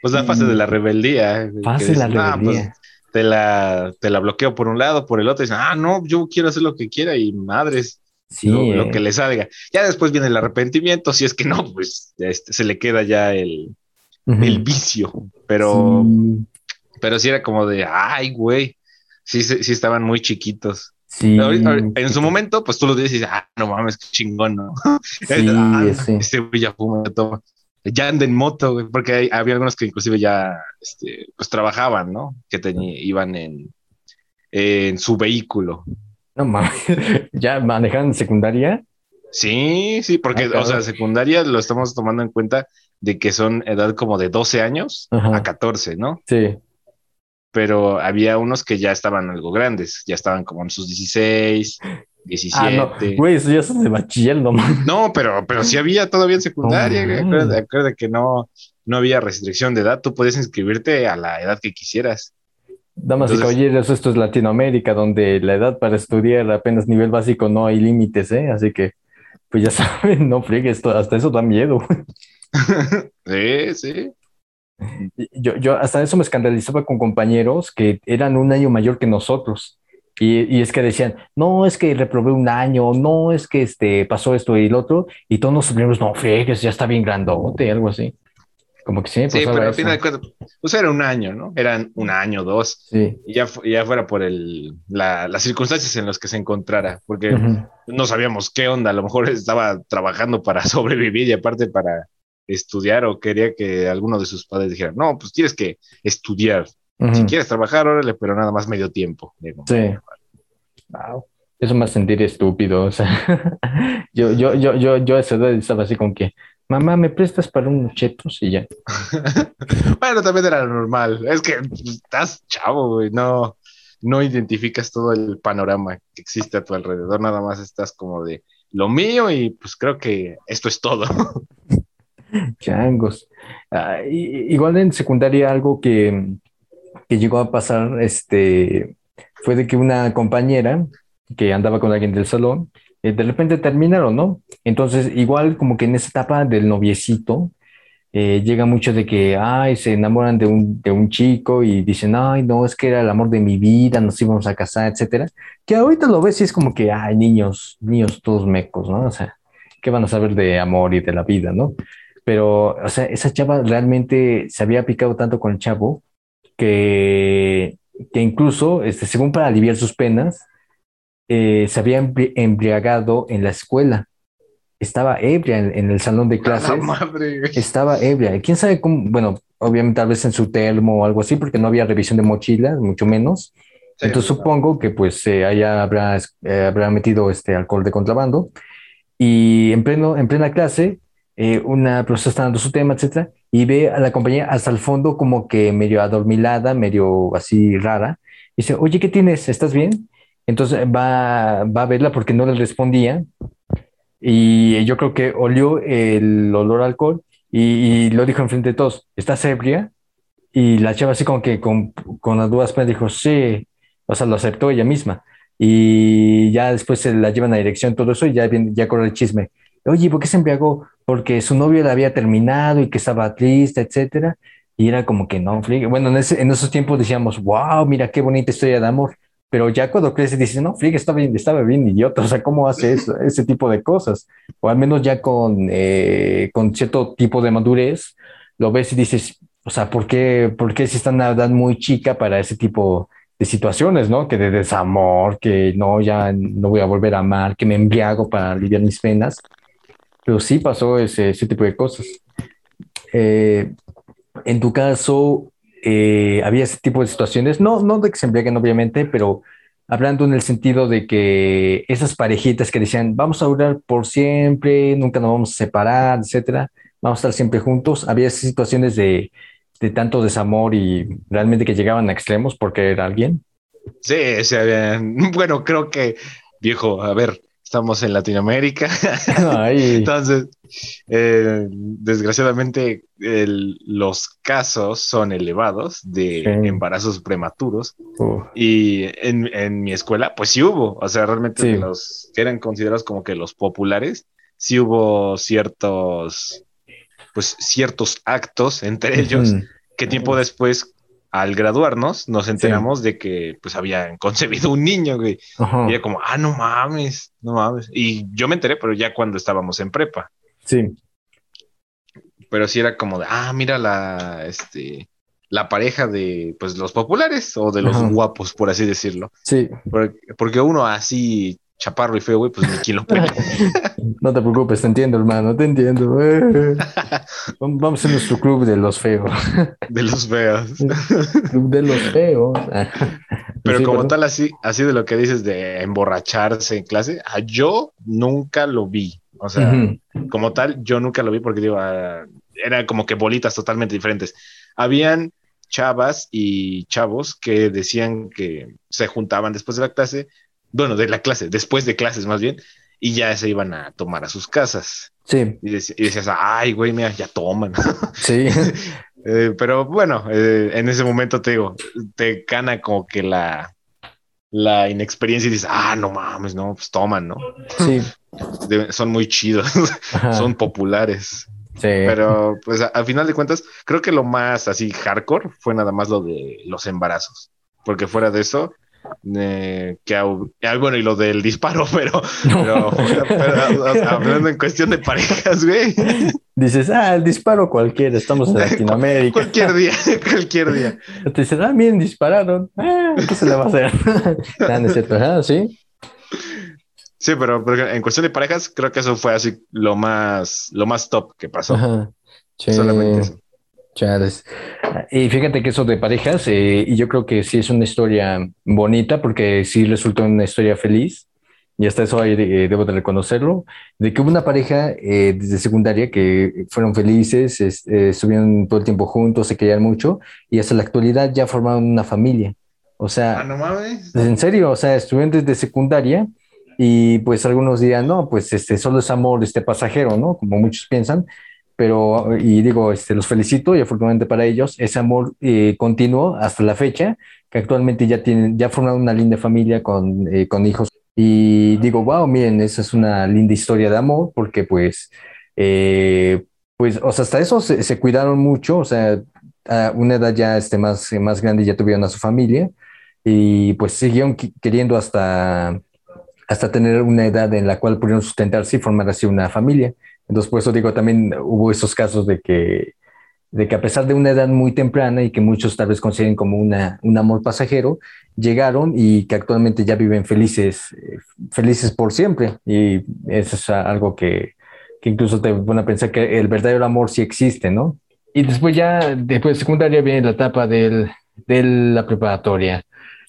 Pues la fase de la rebeldía. Fase de la pues, rebeldía. te la, te la bloqueo por un lado, por el otro, y dicen, ah, no, yo quiero hacer lo que quiera, y madres, lo, que le salga. Ya después viene el arrepentimiento, si es que no, pues este, se le queda ya el, vicio, pero, sí. pero sí era como de, ay, güey, sí, sí estaban muy chiquitos. Sí. En su momento, pues tú lo dices, ah, no mames, qué chingón, ¿no? Sí, ah, Este güey ya fuma, toma. Ya anda en moto, güey, porque había algunos que inclusive ya, este, pues trabajaban, ¿no? Que iban en, en su vehículo. No mames, ¿ya manejan secundaria? Sí, sí, porque, ah, o sea, secundaria lo estamos tomando en cuenta de que son edad como de 12 años a 14, ¿no? Sí. Pero había unos que ya estaban algo grandes, ya estaban como en sus 16, 17. Ah, no, güey, eso ya son de bachiller, no No, pero, pero sí había todavía en secundaria, oh, acuérdate, que no, no había restricción de edad, tú podías inscribirte a la edad que quisieras. Damas y caballeros, esto es Latinoamérica, donde la edad para estudiar apenas nivel básico no hay límites, ¿eh? Así que, pues ya saben, no friegues, hasta eso da miedo. sí, sí. Yo, yo hasta eso me escandalizaba con compañeros que eran un año mayor que nosotros. Y, y, es que decían, no, es que reprobé un año, no, es que este, pasó esto y el otro, y todos nos primos, no, friegues, ya está bien grandote, algo así. Como que sí, sí pero al final de cuentas, pues era un año, ¿no? Eran un año, dos. Sí. Y ya, ya fuera por el, la, las circunstancias en las que se encontrara, porque no sabíamos qué onda, a lo mejor estaba trabajando para sobrevivir y aparte para estudiar o quería que alguno de sus padres dijera, no, pues tienes que estudiar. Si quieres trabajar, órale, pero nada más medio tiempo. sí. Wow. Eso me hace sentir estúpido. O sea, yo, yo, yo, yo, yo a esa edad estaba así como que, Mamá, ¿me prestas para unos chetos? Y ya. bueno, también era normal. Es que estás chavo, güey. No, no identificas todo el panorama que existe a tu alrededor. Nada más estás como de lo mío y pues creo que esto es todo. Changos. Ah, igual en secundaria algo que, que llegó a pasar, este, fue de que una compañera que andaba con alguien del salón, eh, de repente terminaron, ¿no? Entonces, igual como que en esa etapa del noviecito, eh, llega mucho de que, ay, se enamoran de un, de un chico y dicen, ay, no, es que era el amor de mi vida, nos íbamos a casar, etcétera. Que ahorita lo ves y es como que, ay, niños, niños todos mecos, ¿no? O sea, ¿qué van a saber de amor y de la vida, ¿no? Pero, o sea, esa chava realmente se había picado tanto con el chavo que, que incluso, este, según para aliviar sus penas, eh, se había embriagado en la escuela. Estaba ebria en, el salón de clases. Estaba ebria. ¿Quién sabe cómo? Bueno, obviamente tal vez en su termo o algo así, porque no había revisión de mochilas, mucho menos. Entonces supongo que pues eh, allá habrá, eh, habrá metido este alcohol de contrabando. Y en, pleno, en plena clase eh, una profesora está dando su tema, etcétera, y ve a la compañía hasta el fondo como que medio adormilada, medio así rara, y dice, oye, ¿qué tienes? ¿Estás bien? Entonces va, va a verla porque no le respondía, y yo creo que olió el olor a alcohol y, lo dijo enfrente de todos, ¿estás ebria? Y la chava así como que con, con las dudas pues dijo, sí, o sea, lo aceptó ella misma. Y ya después se la llevan a dirección, todo eso, y ya, ya corre el chisme. Oye, ¿por qué se embriagó? Porque su novio la había terminado y que estaba triste, etcétera. Y era como que no, bueno, en, en esos tiempos decíamos, wow, mira qué bonita historia de amor. Pero ya cuando creces dices, no, Flick estaba bien, estaba bien idiota, o sea, ¿cómo hace eso, ese tipo de cosas? O al menos ya con, eh, con cierto tipo de madurez, lo ves y dices, o sea, ¿por qué, por qué si está una edad muy chica para ese tipo de situaciones, ¿no? Que de desamor, que no, ya no voy a volver a amar, que me embriago para aliviar mis penas. Pero sí pasó ese, ese tipo de cosas. Eh, en tu caso, eh, había ese tipo de situaciones, no, no de que se embriaguen obviamente, pero hablando en el sentido de que esas parejitas que decían, vamos a durar por siempre, nunca nos vamos a separar, etcétera, vamos a estar siempre juntos, había esas situaciones de, de tanto desamor y realmente que llegaban a extremos porque era alguien. Sí, sí, bueno, creo que, viejo, a ver, estamos en Latinoamérica. Entonces, eh, desgraciadamente, los casos son elevados de embarazos prematuros. Y en, mi escuela, pues sí hubo. O sea, realmente los que eran considerados como que los populares, sí hubo ciertos, pues ciertos actos entre ellos que tiempo después al graduarnos, nos enteramos de que pues habían concebido un niño, güey. Y era como, ah, no mames, no mames. Y yo me enteré, pero ya cuando estábamos en prepa. Sí. Pero sí era como de, ah, mira la, este, la pareja de, pues, los populares o de los guapos, por así decirlo. Sí. porque uno así chaparro y feo, güey, pues ni quien lo pega. no te preocupes, te entiendo, hermano, te entiendo. Vamos a nuestro club de los feos. De los feos. Club de los feos. Pero como tal, así, así de lo que dices de emborracharse en clase, ah, yo nunca lo vi. O sea, como tal, yo nunca lo vi porque digo, ah, eran como que bolitas totalmente diferentes. Habían chavas y chavos que decían que se juntaban después de la clase bueno, de la clase, después de clases más bien, y ya se iban a tomar a sus casas. Sí. Y, decías, ay, güey, mira, ya toman. Sí. Eh, pero bueno, eh, en ese momento te digo, te gana como que la, la inexperiencia y dices, ah, no mames, no, pues toman, ¿no? Sí. son muy chidos, son populares. Sí. Pero pues al final de cuentas, creo que lo más así hardcore fue nada más lo de los embarazos, porque fuera de eso, eh, que ah, bueno, y lo del disparo, pero, hablando en cuestión de parejas, güey. Dices, ah, el disparo cualquiera, estamos en Latinoamérica. cualquier día, cualquier día. Te dicen, ah, bien, dispararon. Ah, ¿Qué se le va a hacer? ah, sí. Sí, pero, en cuestión de parejas, creo que eso fue así lo más, lo más top que pasó. Solamente eso. Chales. Y fíjate que eso de parejas, eh, y yo creo que sí es una historia bonita porque sí resultó una historia feliz, y hasta eso ahí eh, debo de reconocerlo, de que hubo una pareja eh, desde secundaria que fueron felices, estuvieron todo el tiempo juntos, se querían mucho, y hasta la actualidad ya formaron una familia. O sea, ah, no mames. en serio, o sea, estuvieron desde secundaria y pues algunos días, no, pues este, solo es amor este pasajero, ¿no? Como muchos piensan, pero, y digo, este, los felicito y afortunadamente para ellos, ese amor eh, continuo hasta la fecha, que actualmente ya tienen, ya forman una linda familia con, eh, con hijos. Y digo, wow, miren, esa es una linda historia de amor, porque pues, eh, pues, o sea, hasta eso se, se, cuidaron mucho, o sea, a una edad ya este, más, más grande ya tuvieron a su familia y pues siguieron queriendo hasta, hasta tener una edad en la cual pudieron sustentarse y formar así una familia. Entonces, por eso digo, también hubo esos casos de que, de que a pesar de una edad muy temprana y que muchos tal vez consideren como una, un amor pasajero, llegaron y que actualmente ya viven felices, eh, felices por siempre. Y eso es algo que, que incluso te pone a pensar que el verdadero amor sí existe, ¿no? Y después ya, después de secundaria, viene la etapa del, de la preparatoria.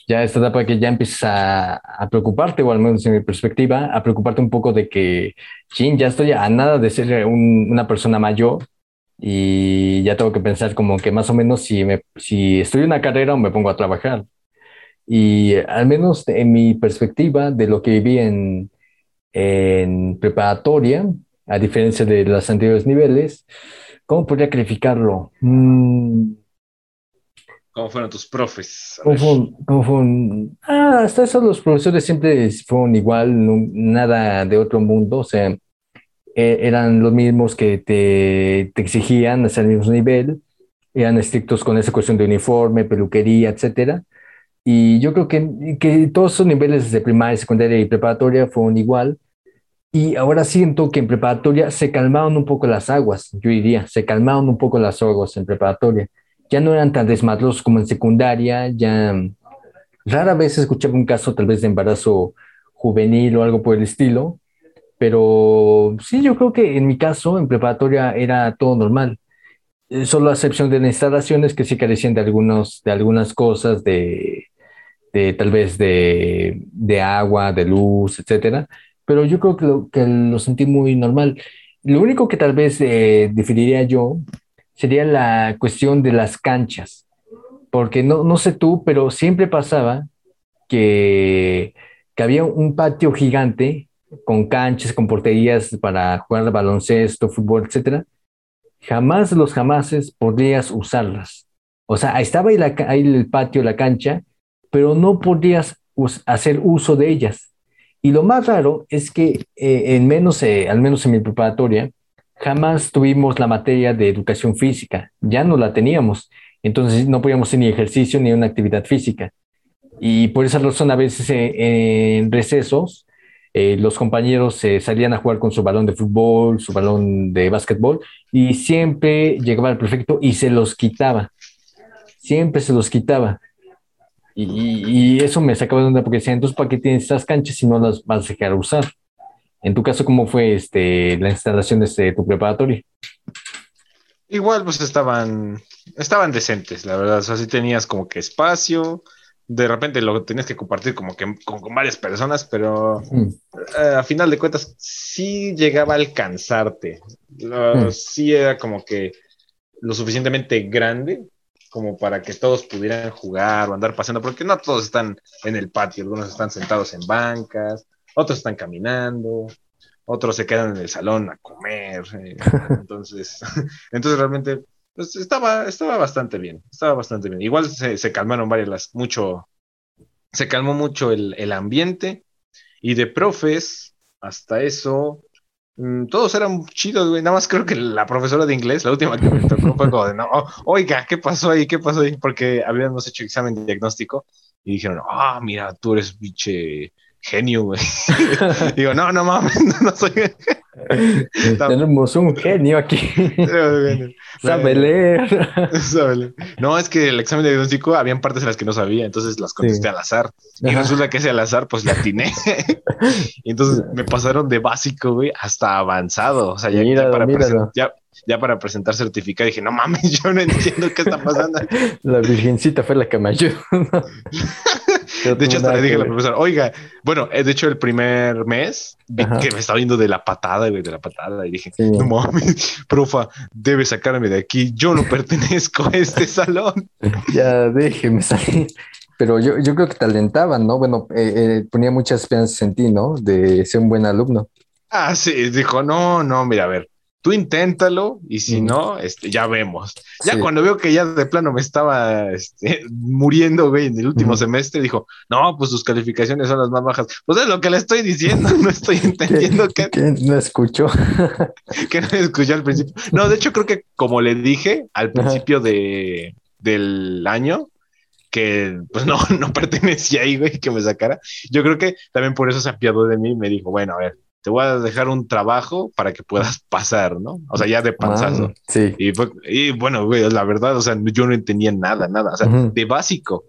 Ya esta etapa que ya empiezas a, preocuparte, o al menos en mi perspectiva, a preocuparte un poco de que, chin, ya estoy a nada de ser una persona mayor y ya tengo que pensar como que más o menos si, me, si en una carrera o me pongo a trabajar. Y al menos en mi perspectiva de lo que viví en, en preparatoria, a diferencia de los anteriores niveles, ¿cómo podría calificarlo? Mm. ¿Cómo fueron tus profes? ¿Cómo fueron, Ah, hasta eso los profesores siempre fueron igual, nada de otro mundo, o sea, e, eran los mismos que te, te exigían hacer el mismo nivel, eran estrictos con esa cuestión de uniforme, peluquería, etcétera. Y yo creo que, que todos esos niveles de primaria, secundaria y preparatoria fueron igual. Y ahora siento que en preparatoria se calmaron un poco las aguas, yo diría, se calmaron un poco las aguas en preparatoria. Ya no eran tan desmadrosos como en secundaria, ya rara vez escuchaba un caso tal vez de embarazo juvenil o algo por el estilo, pero sí, yo creo que en mi caso, en preparatoria, era todo normal. Eh, solo a excepción de instalaciones que sí carecían de, algunos, de algunas cosas, de, de tal vez de, de, agua, de luz, etcétera. Pero yo creo que lo, que lo sentí muy normal. Lo único que tal vez eh, definiría yo sería la cuestión de las canchas. Porque no, no sé tú, pero siempre pasaba que, que había un patio gigante con canchas, con porterías para jugar baloncesto, fútbol, etcétera, jamás los jamases podrías usarlas. O sea, estaba ahí, ahí el patio, la cancha, pero no podrías hacer uso de ellas. Y lo más raro es que eh, en menos, eh, al menos en mi preparatoria, jamás tuvimos la materia de educación física, ya no la teníamos. Entonces no podíamos hacer ni ejercicio ni una actividad física. Y por esa razón a veces eh, en recesos eh, los compañeros se salían a jugar con su balón de fútbol, su balón de básquetbol, y siempre llegaba el prefecto y se los quitaba. Siempre se los quitaba. Y, eso me sacaba de onda porque decía, entonces, ¿para qué tienes estas canchas si no las vas a dejar usar? En tu caso, ¿cómo fue este, la instalación de este, tu preparatorio? Igual, pues estaban, estaban decentes, la verdad. O sea, sí tenías como que espacio, de repente lo tenías que compartir como que con, varias personas, pero eh, a final de cuentas sí llegaba a alcanzarte. Sí era como que lo suficientemente grande como para que todos pudieran jugar o andar paseando, porque no todos están en el patio, algunos están sentados en bancas, otros están caminando, otros se quedan en el salón a comer. Eh, entonces, entonces realmente pues estaba, estaba bastante bien, estaba bastante bien. Igual se, se calmaron varias, mucho, se calmó mucho el, el, ambiente y de profes, hasta eso, mm, todos eran chidos, güey. Nada más creo que la profesora de inglés, la última que me tocó fue como de, no, oiga, ¿qué pasó ahí? ¿Qué pasó ahí? Porque habíamos hecho examen diagnóstico y dijeron, ah, mira, tú eres biche genio, güey. Digo, no, no mames, no, soy. Tenemos un genio aquí. Sabe leer. No, es que el examen de diagnóstico habían partes en las que no sabía, entonces las contesté al azar. Y resulta que ese al azar, pues la atiné. y entonces me pasaron de básico, güey, hasta avanzado. O sea, ya, para, ya, ya para presentar certificado dije, no mames, yo no entiendo qué está pasando. La virgencita fue la que me ayudó. De hecho, hasta le dije a la profesora, oiga, bueno, eh, de hecho, el primer mes vi que me estaba viendo de la patada, güey, de la patada. Y dije, no mames, profa, debe sacarme de aquí. Yo no pertenezco a este salón. ya déjeme salir. Pero yo, yo creo que te alentaban, ¿no? Bueno, eh, eh, ponía muchas esperanzas en ti, ¿no? De ser un buen alumno. Ah, sí, dijo, no, no, mira, a ver, tú inténtalo y si no, este, ya vemos. Ya cuando veo que ya de plano me estaba este, muriendo, güey, en el último semestre, dijo, no, pues sus calificaciones son las más bajas. Pues es lo que le estoy diciendo, no estoy entendiendo que... no escuchó. que no escuchó al principio. No, de hecho creo que como le dije al principio de, del año, que pues no, no pertenecía ahí, güey, que me sacara. Yo creo que también por eso se apiadó de mí y me dijo, bueno, a ver, te voy a dejar un trabajo para que puedas pasar, ¿no? O sea, ya de panzazo. Ah, sí. Y, bueno, güey, la verdad, o sea, yo no entendía nada, nada. O sea, de básico,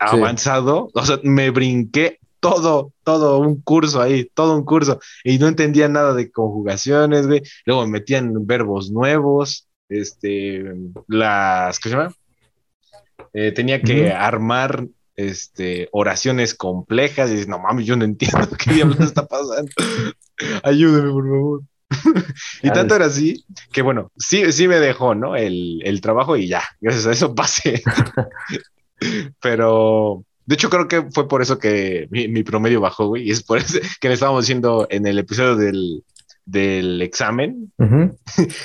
avanzado, o sea, me brinqué todo, todo un curso ahí, todo un curso, y no entendía nada de conjugaciones, güey. Luego me metían verbos nuevos, este, las, ¿qué se llama? Eh, tenía que armar este, oraciones complejas y dices, no mames, yo no entiendo qué diablos está pasando. Ayúdeme, por favor. y tanto era así que, bueno, sí, sí me dejó, ¿no? El, el trabajo y ya, gracias a eso pasé. Pero, de hecho, creo que fue por eso que mi, mi, promedio bajó, güey, y es por eso que le estábamos diciendo en el episodio del, del examen,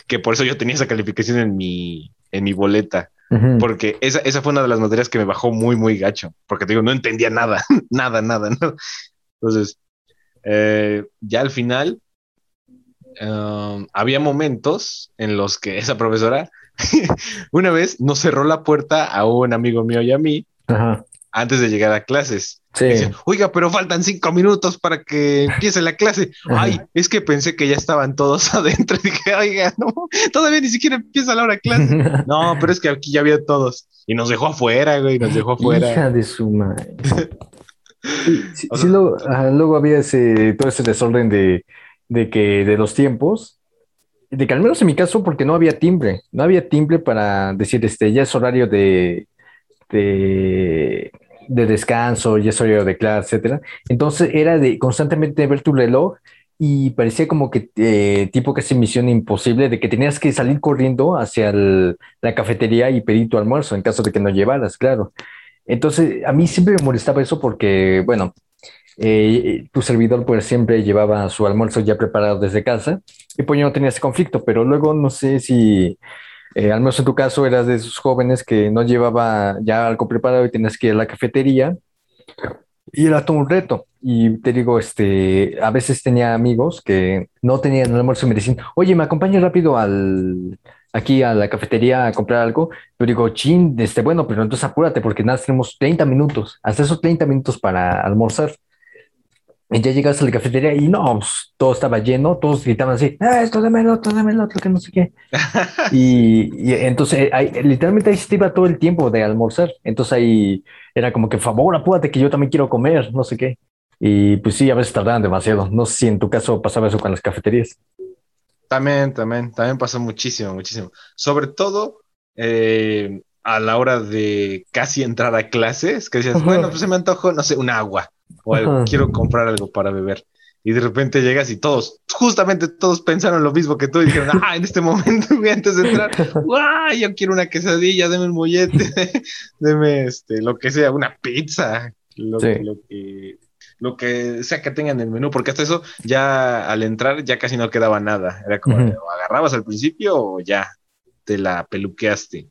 que por eso yo tenía esa calificación en mi, en mi boleta. Porque esa, esa, fue una de las materias que me bajó muy, muy gacho. Porque te digo, no entendía nada, nada, nada. ¿no? Entonces, eh, ya al final, um, había momentos en los que esa profesora una vez nos cerró la puerta a un amigo mío y a mí antes de llegar a clases. Sí. Oiga, pero faltan cinco minutos para que empiece la clase. Ay, es que pensé que ya estaban todos adentro. Y dije, oiga, no, todavía ni siquiera empieza la hora de clase. no, pero es que aquí ya había todos. Y nos dejó afuera, güey, nos dejó afuera. Hija de su madre. Sí, luego, había ese, todo ese desorden de, de, que de los tiempos, de que al menos en mi caso, porque no había timbre, no había timbre para decir, este, ya es horario de, de, de descanso, ya es horario de clase, etcétera. Entonces era de constantemente ver tu reloj y parecía como que eh, tipo casi misión imposible de que tenías que salir corriendo hacia la cafetería y pedir tu almuerzo en caso de que no llevaras, claro. Entonces, a mí siempre me molestaba eso porque, bueno, eh, tu servidor pues siempre llevaba su almuerzo ya preparado desde casa y pues yo no tenía ese conflicto, pero luego no sé si, eh, al menos en tu caso, eras de esos jóvenes que no llevaba ya algo preparado y tenías que ir a la cafetería y era todo un reto. Y te digo, este, a veces tenía amigos que no tenían el almuerzo y me decían, oye, ¿me acompañas rápido al, aquí a la cafetería a comprar algo, yo digo, chin, este, bueno, pero entonces apúrate porque nada, tenemos 30 minutos, hasta esos 30 minutos para almorzar. Y ya llegas a la cafetería y no, pues, todo estaba lleno, todos gritaban así, ah, esto dame el otro, dame el otro, que no sé qué. y, y, entonces, ahí, literalmente ahí se iba todo el tiempo de almorzar. Entonces ahí era como que, favor, apúrate que yo también quiero comer, no sé qué. Y pues sí, a veces tardaban demasiado. No sé si en tu caso pasaba eso con las cafeterías. También, también, también pasó muchísimo, muchísimo. Sobre todo eh, a la hora de casi entrar a clases, que decías, bueno, pues se me antojo, no sé, un agua, o quiero comprar algo para beber. Y de repente llegas y todos, justamente todos pensaron lo mismo que tú y dijeron, ah, en este momento, antes de entrar, ¡guau! Yo quiero una quesadilla, deme un mollete, deme este, lo que sea, una pizza, lo, lo que lo que sea que tengan en el menú, porque hasta eso ya al entrar ya casi no quedaba nada. Era como agarrabas al principio o ya te la peluqueaste.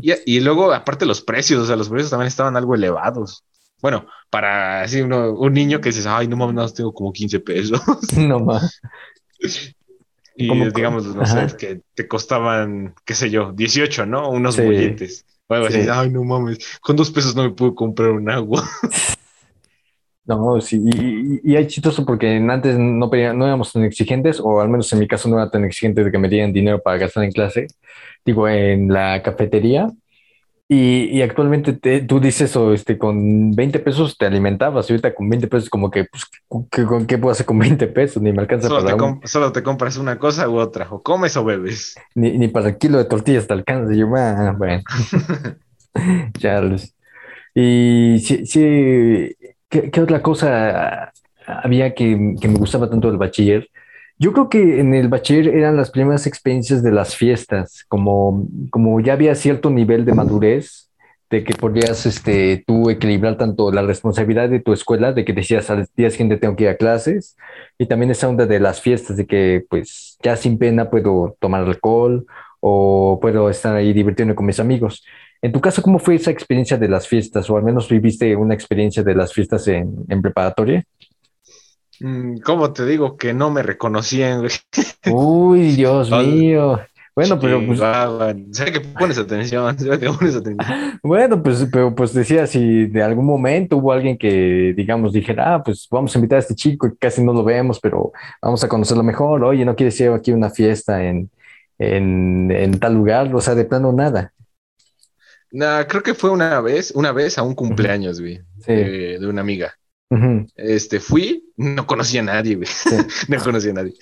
y, luego, aparte los precios, o sea, los precios también estaban algo elevados. Bueno, para así uno, un niño que dices, ay, no mames, tengo como 15 pesos. No más. y digamos, no sé, que te costaban, qué sé yo, 18, ¿no? Unos bolletes. ay, no mames, con dos pesos no me puedo comprar un agua. No, sí, y, y, hay chistoso porque antes no, no éramos tan exigentes, o al menos en mi caso no era tan exigente de que me dieran dinero para gastar en clase, digo, en la cafetería. Y, y actualmente tú dices, o este, con 20 pesos te alimentabas, y ahorita con 20 pesos como que, pues, ¿qué, ¿qué, puedo hacer con 20 pesos? Ni me alcanza solo para... Te solo te compras una cosa u otra, o comes o bebes. Ni, ni para el kilo de tortillas te alcanza. yo, ah, bueno. Charles. Y sí, sí ¿Qué, otra cosa había que, me gustaba tanto del bachiller? Yo creo que en el bachiller eran las primeras experiencias de las fiestas, como, como ya había cierto nivel de madurez, de que podías este, tú equilibrar tanto la responsabilidad de tu escuela, de que decías al día siguiente tengo que ir a clases, y también esa onda de las fiestas, de que pues ya sin pena puedo tomar alcohol o puedo estar ahí divirtiendo con mis amigos. En tu caso, ¿cómo fue esa experiencia de las fiestas? O al menos viviste una experiencia de las fiestas en, preparatoria. Mm, ¿Cómo te digo que no me reconocían? Uy, Dios mío. Bueno, pero pues. Sé que pones atención, sé que pones atención. Bueno, pues, pero pues decía, si de algún momento hubo alguien que, digamos, dijera, ah, pues vamos a invitar a este chico y casi no lo vemos, pero vamos a conocerlo mejor. Oye, ¿no quieres ir aquí a una fiesta en, en, en tal lugar? O sea, de plano nada. No, creo que fue una vez, una vez a un cumpleaños, güey, de, una amiga. Este, fui, no conocía a nadie, güey. no conocía a nadie.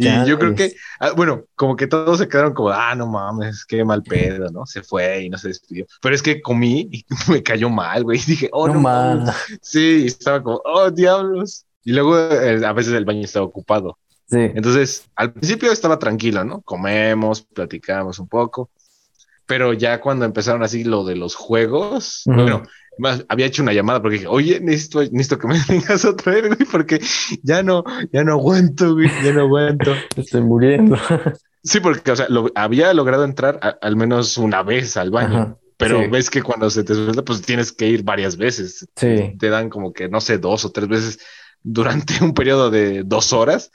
Y yo creo que, ah, bueno, como que todos se quedaron como, ah, no mames, qué mal pedo, ¿no? Se fue y no se despidió. Pero es que comí y me cayó mal, güey. Y dije, oh, no, mames. Sí, estaba como, oh, diablos. Y luego eh, a veces el baño estaba ocupado. Sí. Entonces, al principio estaba tranquilo, ¿no? Comemos, platicamos un poco. Pero ya cuando empezaron así lo de los juegos, bueno, más, había hecho una llamada porque dije, oye, necesito, necesito que me vengas otra vez, güey, porque ya no, ya no aguanto, güey, ya no aguanto. Estoy muriendo. Sí, porque, o sea, lo, había logrado entrar al menos una vez al baño. pero ves que cuando se te suelta, pues tienes que ir varias veces. Sí. Te dan como que, no sé, dos o tres veces durante un periodo de dos horas.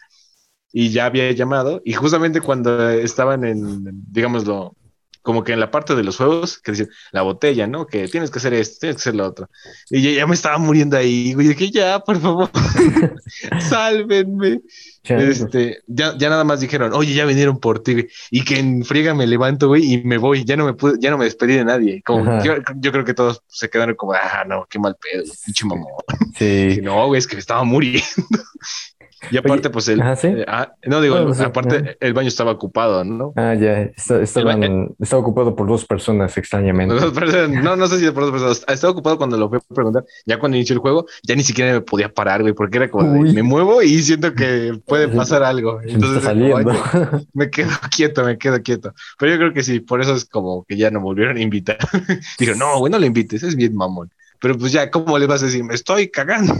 Y ya había llamado. Y justamente cuando estaban en, digámoslo, como que en la parte de los juegos, que dicen la botella, ¿no? Que tienes que hacer esto, tienes que hacer lo otro. Y ya, ya me estaba muriendo ahí, güey, que ya, por favor, sálvenme. Este, ya, ya nada más dijeron, oye, ya vinieron por ti, y que en friega me levanto, güey, y me voy, ya no me pude, ya no me despedí de nadie. Como, yo, yo, creo que todos se quedaron como, ah, no, qué mal pedo, pinche mamón. Sí. no, güey, es que me estaba muriendo. Y aparte, pues el. Eh, ah, no, digo, aparte, el baño estaba ocupado, ¿no? Ah, ya. estaba ocupado por dos personas, extrañamente. no, no sé si por dos personas. Estaba ocupado cuando lo fui a preguntar. Ya cuando inició el juego, ya ni siquiera me podía parar, güey, porque era como, me muevo y siento que puede pasar algo. Entonces, me quedo quieto, me quedo quieto. Pero yo creo que sí, por eso es como que ya no volvieron a invitar. Digo, no, güey, no le invites, es bien mamón. Pero pues ya, ¿cómo le vas a decir? Me estoy cagando.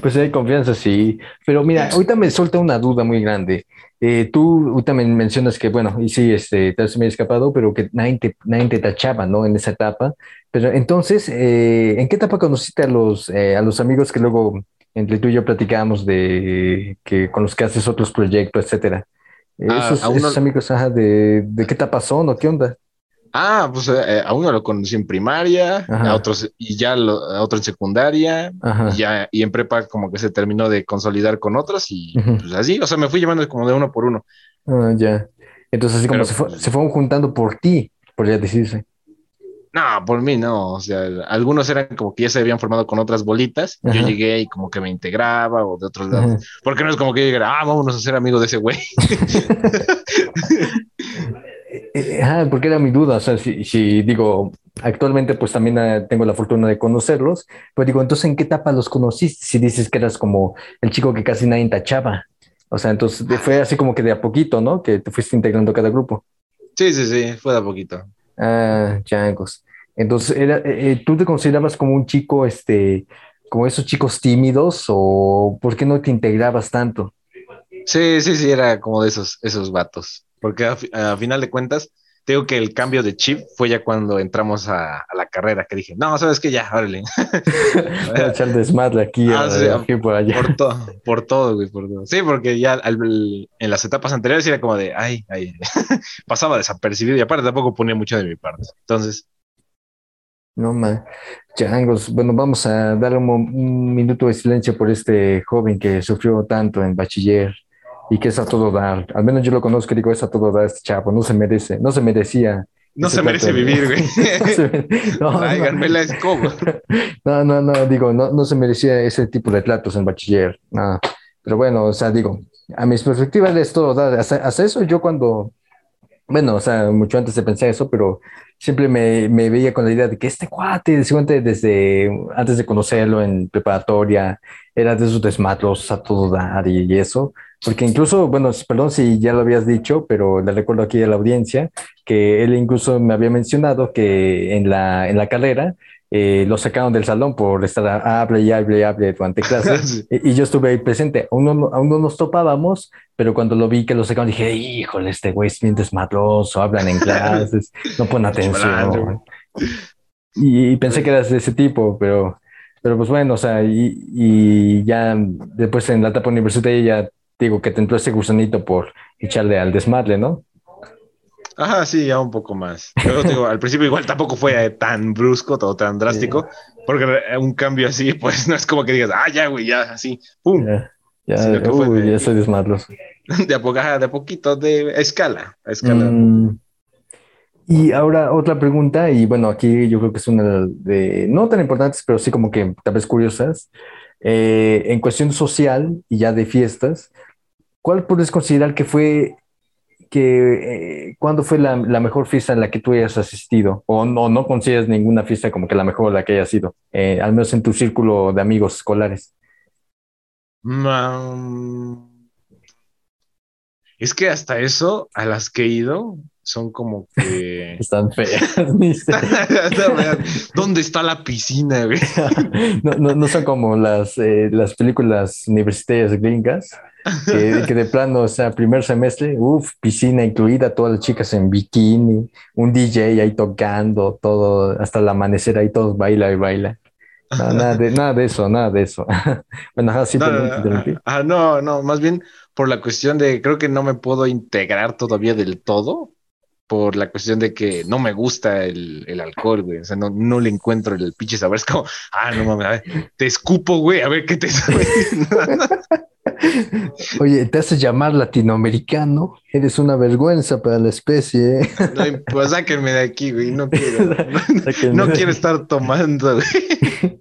Pues hay confianza, sí. Pero mira, ahorita me suelta una duda muy grande. Eh, tú me mencionas que, bueno, y sí, este, tal vez me he escapado, pero que nadie te, nadie te tachaba, ¿no? En esa etapa. Pero entonces, eh, ¿en qué etapa conociste a los, eh, a los amigos que luego entre tú y yo platicábamos de que con los que haces otros proyectos, etcétera? Ah, esos, amigos, ajá, de, ¿de qué etapa son o qué onda? Ah, pues eh, eh, a uno lo conocí en primaria, a otros y ya a otro en secundaria, y ya y en prepa como que se terminó de consolidar con otros y pues así, o sea, me fui llevando como de uno por uno. Ah, ya. Entonces así como se, se, fueron juntando por ti, por ya decirse. No, por mí no, o sea, algunos eran como que ya se habían formado con otras bolitas, yo llegué y como que me integraba o de otros lados, porque no es como que yo ah, vámonos a ser amigos de ese güey. Eh, eh, porque era mi duda, o sea, si, digo, actualmente pues también eh, tengo la fortuna de conocerlos, pues digo, entonces, ¿en qué etapa los conociste? Si dices que eras como el chico que casi nadie tachaba, o sea, entonces fue así como que de a poquito, ¿no? Que te fuiste integrando cada grupo. Sí, sí, sí, fue de a poquito. Ah, changos. Entonces, era, ¿tú te considerabas como un chico, este, como esos chicos tímidos o por qué no te integrabas tanto? Sí, sí, sí, era como de esos, esos vatos. Porque a, final de cuentas, tengo que el cambio de chip fue ya cuando entramos a, la carrera, que dije, no, sabes que ya, órale. Voy a echar desmadre aquí, ah, aquí por allá. Por todo, por todo, güey, por todo. Sí, porque ya en las etapas anteriores era como de, ay, ay, pasaba desapercibido y aparte tampoco ponía mucho de mi parte. Entonces. No, man. Changos, bueno, vamos a dar un minuto de silencio por este joven que sufrió tanto en bachiller y que es a todo dar. Al menos yo lo conozco y digo, es a todo dar este chavo, no se merece, no se merecía. No se merece vivir, güey. no, no, la escoba. No, no, no, digo, no, no se merecía ese tipo de tratos en bachiller. No. Pero bueno, o sea, digo, a mis perspectivas es todo dar. Hasta, eso yo cuando, bueno, o sea, mucho antes de pensar eso, pero siempre me, me veía con la idea de que este cuate, desde antes de conocerlo en preparatoria, era de esos desmatros a todo dar y eso. Porque incluso, bueno, perdón si ya lo habías dicho, pero le recuerdo aquí a la audiencia que él incluso me había mencionado que en la, en la carrera eh, lo sacaron del salón por estar hable y hable y hable durante clases. y, yo estuve ahí presente. Aún no, aún no, nos topábamos, pero cuando lo vi que lo sacaron dije, híjole, este güey es bien desmadroso, hablan en clases, no ponen atención. y, pensé que eras de ese tipo, pero, pero pues bueno, o sea, y, y ya después en la etapa universitaria ya digo, que te entró ese gusanito por echarle al desmadre, ¿no? Ajá, sí, ya un poco más. Pero digo, al principio igual tampoco fue tan brusco, todo tan drástico, porque un cambio así, pues no es como que digas, ah, ya, güey, ya, así, pum. Ya, ya, uy, ya soy desmadroso. De a, de poquito, de escala, a escala. Mm. Y ahora otra pregunta, y bueno, aquí yo creo que es una de, no tan importantes, pero sí como que tal vez curiosas. Eh, en cuestión social y ya de fiestas, ¿cuál puedes considerar que fue, que, eh, cuándo fue la, la, mejor fiesta en la que tú hayas asistido? ¿O no, no consideras ninguna fiesta como que la mejor la que haya sido, eh, al menos en tu círculo de amigos escolares? Um, es que hasta eso, a las que he ido, son como que. Están feas. ¿Dónde está la piscina, güey? no, no, no, son como las, eh, las películas universitarias gringas. Que, que, de plano, o sea, primer semestre, uff, piscina incluida, todas las chicas en bikini, un DJ ahí tocando, todo, hasta el amanecer ahí todos baila y baila. No, nada, de, nada de eso, nada de eso. bueno, así no, no, ah, no, no, más bien por la cuestión de creo que no me puedo integrar todavía del todo por la cuestión de que no me gusta el, el alcohol, güey. O sea, no, no le encuentro el pinche sabor. Es como, ah, no mames, a ver, te escupo, güey, a ver qué te sabe. Oye, te haces llamar latinoamericano, eres una vergüenza para la especie. No, pues sáquenme de aquí, güey, no quiero, no, quiero estar tomando, güey.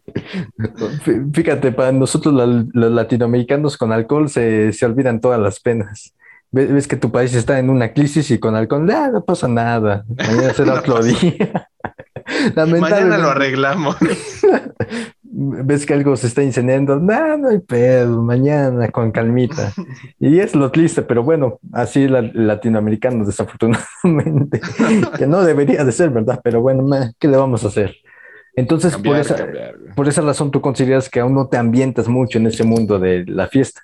Fíjate, para nosotros los latinoamericanos con alcohol se, se olvidan todas las penas ves, que tu país está en una crisis y con alcohol, ah, no pasa nada, mañana será otro día. Mañana lo arreglamos. ves que algo se está incendiando, no, no hay pedo, mañana con calmita. Y es lo triste, pero bueno, así la, latinoamericanos desafortunadamente, que no debería de ser, ¿verdad? Pero bueno, ¿qué le vamos a hacer? Entonces, por, esa, por esa razón tú consideras que aún no te ambientas mucho en ese mundo de la fiesta.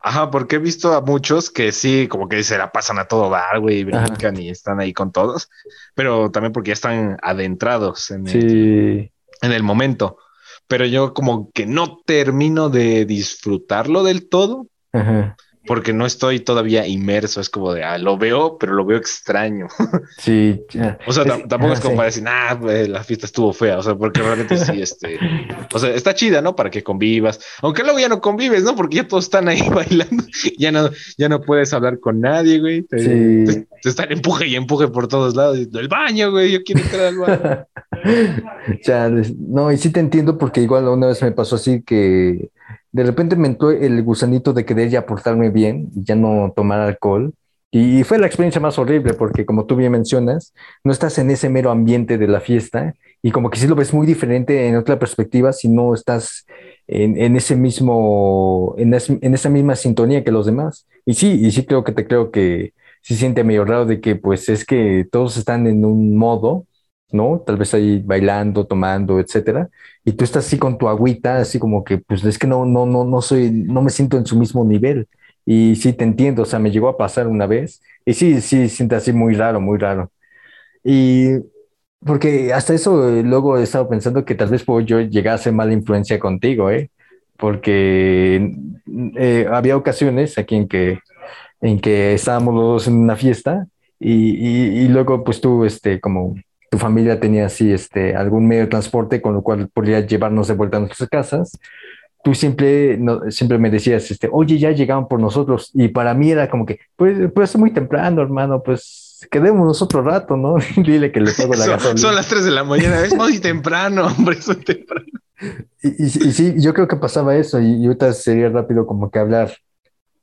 Ajá, porque he visto a muchos que sí, como que se la pasan a todo bar, güey, brincan y están ahí con todos, pero también porque ya están adentrados en, el, en el momento. Pero yo como que no termino de disfrutarlo del todo. Ajá porque no estoy todavía inmerso, es como de, ah, lo veo, pero lo veo extraño. Sí. o sea, tampoco es como para decir, ah, la fiesta estuvo fea, o sea, porque realmente sí, este, o sea, está chida, ¿no? Para que convivas, aunque luego ya no convives, ¿no? Porque ya todos están ahí bailando, ya no, ya no puedes hablar con nadie, güey. Te, sí. te, están empuje y empuje por todos lados, del baño, güey, yo quiero entrar al baño. ya, no, y sí te entiendo porque igual una vez me pasó así que de repente me entró el gusanito de querer ya portarme bien, ya no tomar alcohol. Y fue la experiencia más horrible porque, como tú bien mencionas, no estás en ese mero ambiente de la fiesta y como que sí lo ves muy diferente en otra perspectiva si no estás en, ese mismo, en, en, esa misma sintonía que los demás. Y sí, y sí creo que te creo que sí siente medio raro de que pues es que todos están en un modo ¿no? Tal vez ahí bailando, tomando, etcétera, y tú estás así con tu agüita, así como que, pues es que no, no, no, no soy, no me siento en su mismo nivel. Y sí te entiendo, o sea, me llegó a pasar una vez, y sí, sí, siente así muy raro, muy raro. Y porque hasta eso eh, luego he estado pensando que tal vez puedo yo llegar a ser mala influencia contigo, ¿eh? Porque eh, había ocasiones aquí en que, en que estábamos los dos en una fiesta y, y, y luego pues tú, este, como tu familia tenía así este, algún medio de transporte con lo cual podría llevarnos de vuelta a nuestras casas, tú siempre, no, siempre me decías, este, oye, ya llegaron por nosotros. Y para mí era como que, pues, pues es muy temprano, hermano, pues quedémonos otro rato, ¿no? Dile que le pago la gasolina. Son las 3 de la mañana, es muy temprano, hombre, es muy temprano. Y, y, sí, yo creo que pasaba eso, y, y ahorita sería rápido como que hablar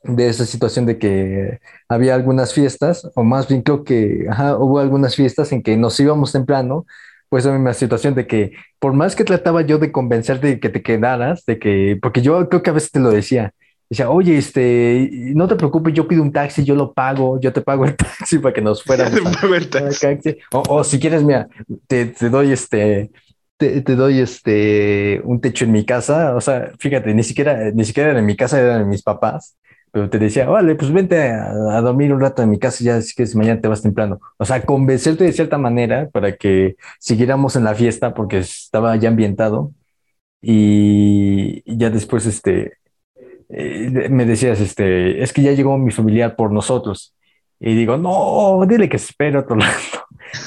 de esa situación de que había algunas fiestas, o más bien creo que hubo algunas fiestas en que nos íbamos temprano, pues la misma situación de que por más que trataba yo de convencerte de que te quedaras, de que, porque yo creo que a veces te lo decía, decía, oye, este, no te preocupes, yo pido un taxi, yo lo pago, yo te pago el taxi para que nos fuéramos. O, o, si quieres, mira, te, te doy este, te, te, doy este un techo en mi casa, o sea, fíjate, ni siquiera, ni siquiera era en mi casa, eran mis papás, pero te decía, vale, pues vente a, dormir un rato en mi casa y ya si que mañana te vas temprano. O sea, convencerte de cierta manera para que siguiéramos en la fiesta porque estaba ya ambientado y, ya después este, eh, me decías, este, es que ya llegó mi familiar por nosotros. Y digo, no, dile que espero otro lado.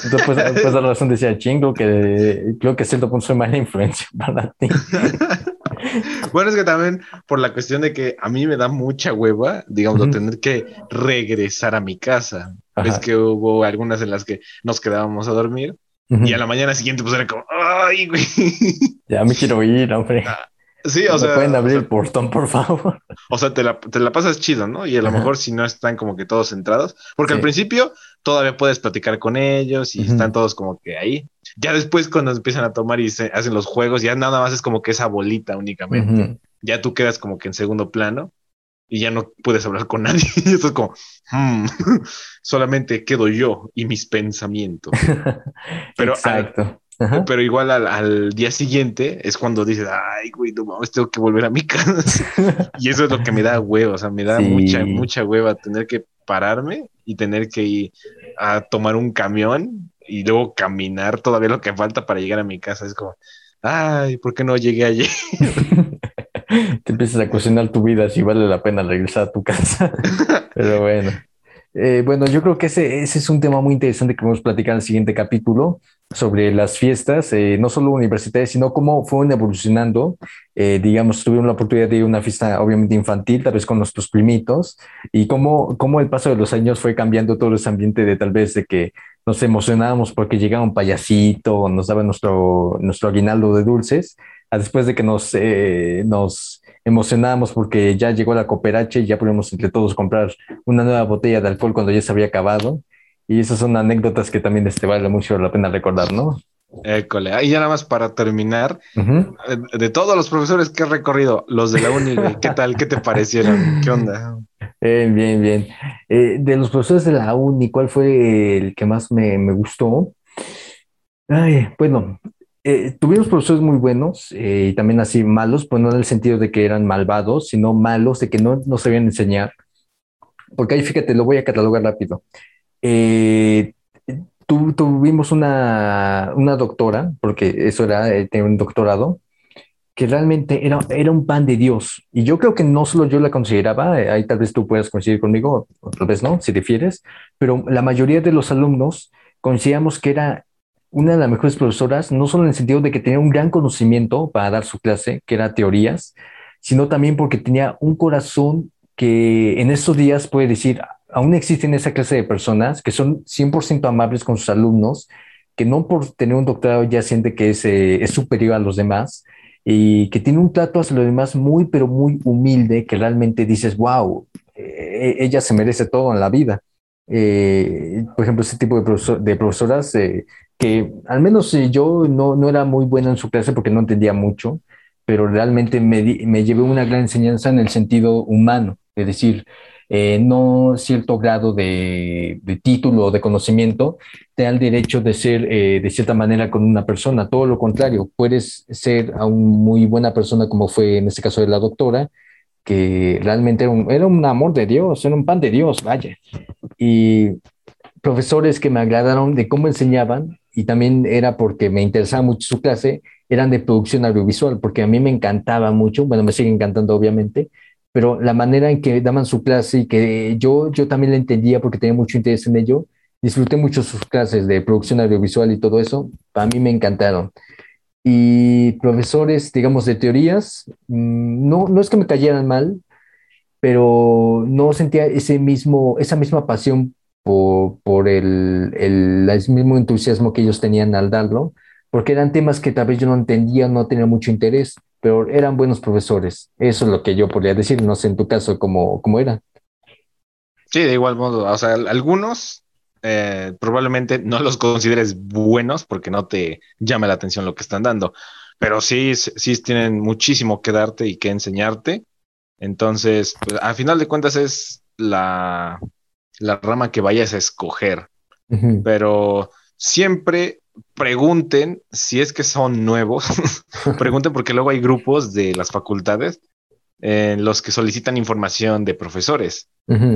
Entonces, pues, pues la razón decía, chingo, que creo que cierto punto soy mala influencia para ti. bueno, es que también por la cuestión de que a mí me da mucha hueva, digamos, tener que regresar a mi casa. Es que hubo algunas en las que nos quedábamos a dormir y a la mañana siguiente pues era como, ay, güey. Ya me quiero ir, hombre. Ah, Sí, o sea. pueden abrir el portón, por favor. O sea, te la, te la pasas chido, ¿no? Y a lo mejor si no están como que todos centrados, porque al principio todavía puedes platicar con ellos y están todos como que ahí. Ya después, cuando empiezan a tomar y se hacen los juegos, ya nada más es como que esa bolita únicamente. Ya tú quedas como que en segundo plano y ya no puedes hablar con nadie. Y eso es como, hmm, solamente quedo yo y mis pensamientos. Pero Exacto. Pero igual al, día siguiente es cuando dices, ay, güey, no mames, tengo que volver a mi casa. y eso es lo que me da hueva, o sea, me da mucha, mucha hueva tener que pararme y tener que ir a tomar un camión y luego caminar todavía lo que falta para llegar a mi casa. Es como, ay, ¿por qué no llegué ayer? Te empiezas a cuestionar tu vida si vale la pena regresar a tu casa. Pero bueno. Eh, bueno, yo creo que ese, ese es un tema muy interesante que vamos a platicar en el siguiente capítulo sobre las fiestas, eh, no solo universitarias, sino cómo fueron evolucionando. Eh, digamos, tuvimos la oportunidad de ir a una fiesta obviamente infantil, tal vez con nuestros primitos, y cómo, cómo el paso de los años fue cambiando todo ese ambiente de tal vez de que nos emocionábamos porque llegaba un payasito, nos daba nuestro, nuestro aguinaldo de dulces, a después de que nos, eh, nos emocionábamos porque ya llegó la cooperacha y ya podíamos entre todos comprar una nueva botella de alcohol cuando ya se había acabado. Y esas son anécdotas que también este, vale mucho la pena recordar, ¿no? École. Y ya nada más para terminar, de, todos los profesores que he recorrido, los de la uni, ¿qué tal? ¿Qué te parecieron? ¿Qué onda? Bien, bien, bien. Eh, de los profesores de la uni, ¿cuál fue el que más me, me gustó? Ay, bueno, eh, tuvimos profesores muy buenos eh, y también así malos, pues no en el sentido de que eran malvados, sino malos, de que no, no sabían enseñar. Porque ahí, fíjate, lo voy a catalogar rápido eh, tuvimos una, una, doctora, porque eso era, eh, un doctorado, que realmente era, era un pan de Dios. Y yo creo que no solo yo la consideraba, eh, ahí tal vez tú puedas coincidir conmigo, tal vez no, si difieres, pero la mayoría de los alumnos consideramos que era una de las mejores profesoras, no solo en el sentido de que tenía un gran conocimiento para dar su clase, que era teorías, sino también porque tenía un corazón que en estos días puede decir, aún existen esa clase de personas que son 100% amables con sus alumnos, que no por tener un doctorado ya siente que es, eh, es superior a los demás y que tiene un trato hacia los demás muy, pero muy humilde, que realmente dices, wow, eh, ella se merece todo en la vida. Eh, por ejemplo, ese tipo de profesoras que al menos yo no, no era muy buena en su clase porque no entendía mucho, pero realmente me, me llevé una gran enseñanza en el sentido humano, es decir, eh, no cierto grado de, título o de conocimiento te da el derecho de ser eh, de cierta manera con una persona. Todo lo contrario, puedes ser a muy buena persona como fue en este caso de la doctora, que realmente era un, era un amor de Dios, era un pan de Dios, vaya. Y profesores que me agradaron de cómo enseñaban y también era porque me interesaba mucho su clase, eran de producción audiovisual, porque a mí me encantaba mucho, bueno, me sigue encantando obviamente, pero la manera en que daban su clase y que yo, yo también la entendía porque tenía mucho interés en ello, disfruté mucho sus clases de producción audiovisual y todo eso, para mí me encantaron. Y profesores, digamos, de teorías, mm, no, no es que me cayeran mal, pero no sentía ese mismo, esa misma pasión por, por el, el, el mismo entusiasmo que ellos tenían al darlo, porque eran temas que tal vez yo no entendía, no tenía mucho interés pero eran buenos profesores. Eso es lo que yo podría decir. No sé en tu caso cómo, cómo era. Sí, de igual modo. O sea, algunos eh, probablemente no los consideres buenos porque no te llama la atención lo que están dando, pero sí, sí tienen muchísimo que darte y que enseñarte. Entonces, pues, final de cuentas es la, la rama que vayas a escoger. Pero siempre pregunten si es que son nuevos, pregunten porque luego hay grupos de las facultades en los que solicitan información de profesores,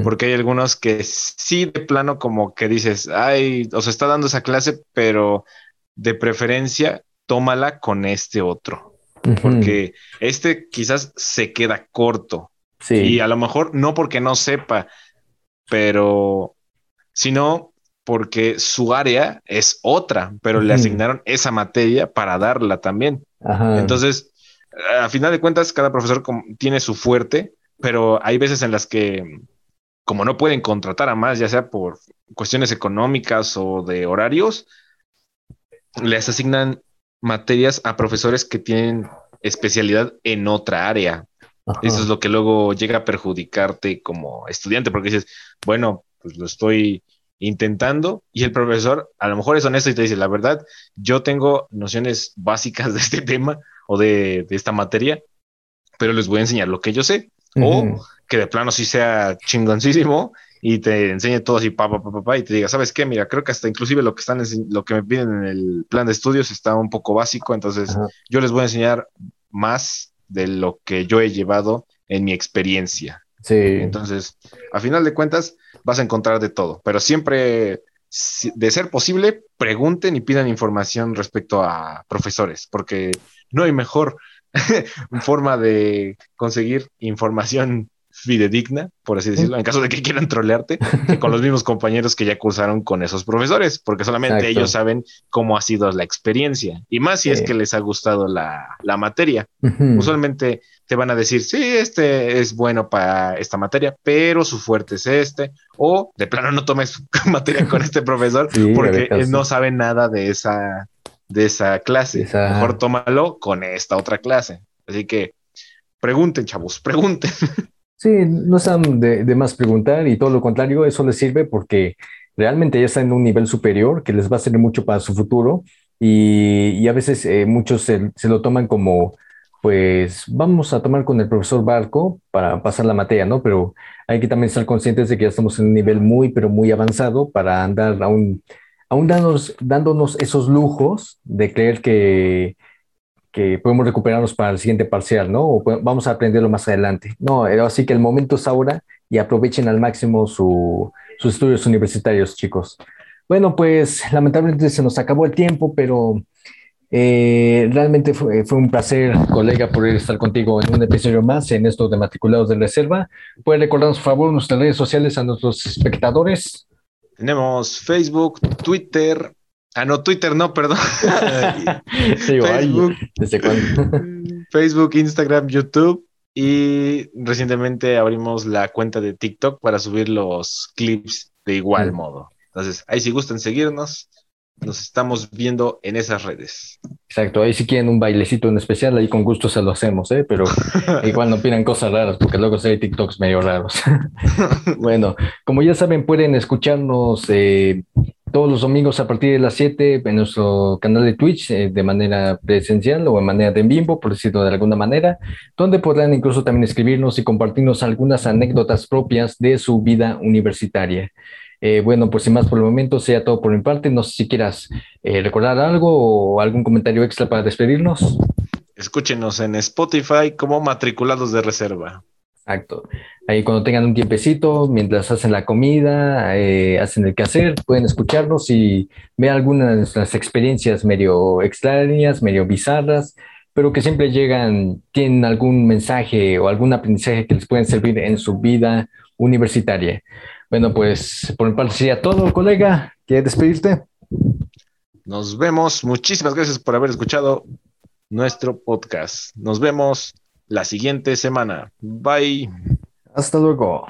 porque hay algunos que sí de plano como que dices, ay, os está dando esa clase, pero de preferencia tómala con este otro, porque este quizás se queda corto. Y a lo mejor no porque no sepa, pero sino porque su área es otra, pero le asignaron esa materia para darla también. Entonces, a final de cuentas, cada profesor tiene su fuerte, pero hay veces en las que, como no pueden contratar a más, ya sea por cuestiones económicas o de horarios, les asignan materias a profesores que tienen especialidad en otra área. Eso es lo que luego llega a perjudicarte como estudiante, porque dices, bueno, pues lo estoy intentando y el profesor a lo mejor es honesto y te dice, la verdad, yo tengo nociones básicas de este tema o de, esta materia, pero les voy a enseñar lo que yo sé. O que de plano sí sea chingoncísimo y te enseñe todo así, pa, pa, pa, pa, y te diga, ¿sabes qué? Mira, creo que hasta inclusive lo que están, lo que me piden en el plan de estudios está un poco básico, entonces yo les voy a enseñar más de lo que yo he llevado en mi experiencia. Sí. Entonces, a final de cuentas, vas a encontrar de todo, pero siempre, de ser posible, pregunten y pidan información respecto a profesores, porque no hay mejor forma de conseguir información fidedigna, por así decirlo, en caso de que quieran trolearte, que con los mismos compañeros que ya cursaron con esos profesores, porque solamente ellos saben cómo ha sido la experiencia, y más si es que les ha gustado la, materia. Usualmente te van a decir, sí, este es bueno para esta materia, pero su fuerte es este, o de plano no tomes materia con este profesor porque no sabe nada de esa, de esa clase. Mejor tómalo con esta otra clase. Así que pregunten, chavos, pregunten. Sí, no están de, más preguntar y todo lo contrario, eso les sirve porque realmente ya están en un nivel superior que les va a servir mucho para su futuro y, a veces eh, muchos se, lo toman como, pues vamos a tomar con el profesor Barco para pasar la materia, ¿no? Pero hay que también estar conscientes de que ya estamos en un nivel muy, pero muy avanzado para andar aún, aún dándonos, dándonos esos lujos de creer que que podemos recuperarnos para el siguiente parcial, ¿no? O vamos a aprenderlo más adelante. No, eh, así que el momento es ahora y aprovechen al máximo sus estudios universitarios, chicos. Bueno, pues lamentablemente se nos acabó el tiempo, pero eh, realmente fue, un placer, colega, poder estar contigo en un episodio más en esto de Matriculados de Reserva. ¿Puede recordarnos, por favor, nuestras redes sociales a nuestros espectadores? Tenemos Facebook, Twitter, Ah, no, Twitter no, perdón. Facebook, ¿desde cuándo? Facebook, Instagram, YouTube y recientemente abrimos la cuenta de TikTok para subir los clips de igual mm. modo. Entonces, ahí si gustan seguirnos, nos estamos viendo en esas redes. Exacto, ahí si quieren un bailecito en especial, ahí con gusto se lo hacemos, ¿eh? pero igual no pidan cosas raras, porque luego se hay TikToks medio raros. bueno, como ya saben, pueden escucharnos eh, todos los domingos a partir de las 7 en nuestro canal de Twitch eh, de manera presencial o en manera de en vivo, por decirlo de alguna manera, donde podrán incluso también escribirnos y compartirnos algunas anécdotas propias de su vida universitaria. Eh, bueno, pues sin más por el momento, sea todo por mi parte. No sé si quieras eh, recordar algo o algún comentario extra para despedirnos. Escúchenos en Spotify como matriculados de reserva. Exacto. Ahí cuando tengan un tiempecito, mientras hacen la comida, eh, hacen el quehacer, pueden escucharnos y ver algunas de nuestras experiencias medio extrañas, medio bizarras, pero que siempre llegan, tienen algún mensaje o algún aprendizaje que les pueden servir en su vida universitaria. Bueno, pues por mi parte sería todo, colega. ¿Quieres despedirte? Nos vemos. Muchísimas gracias por haber escuchado nuestro podcast. Nos vemos la siguiente semana. Bye. Hasta luego.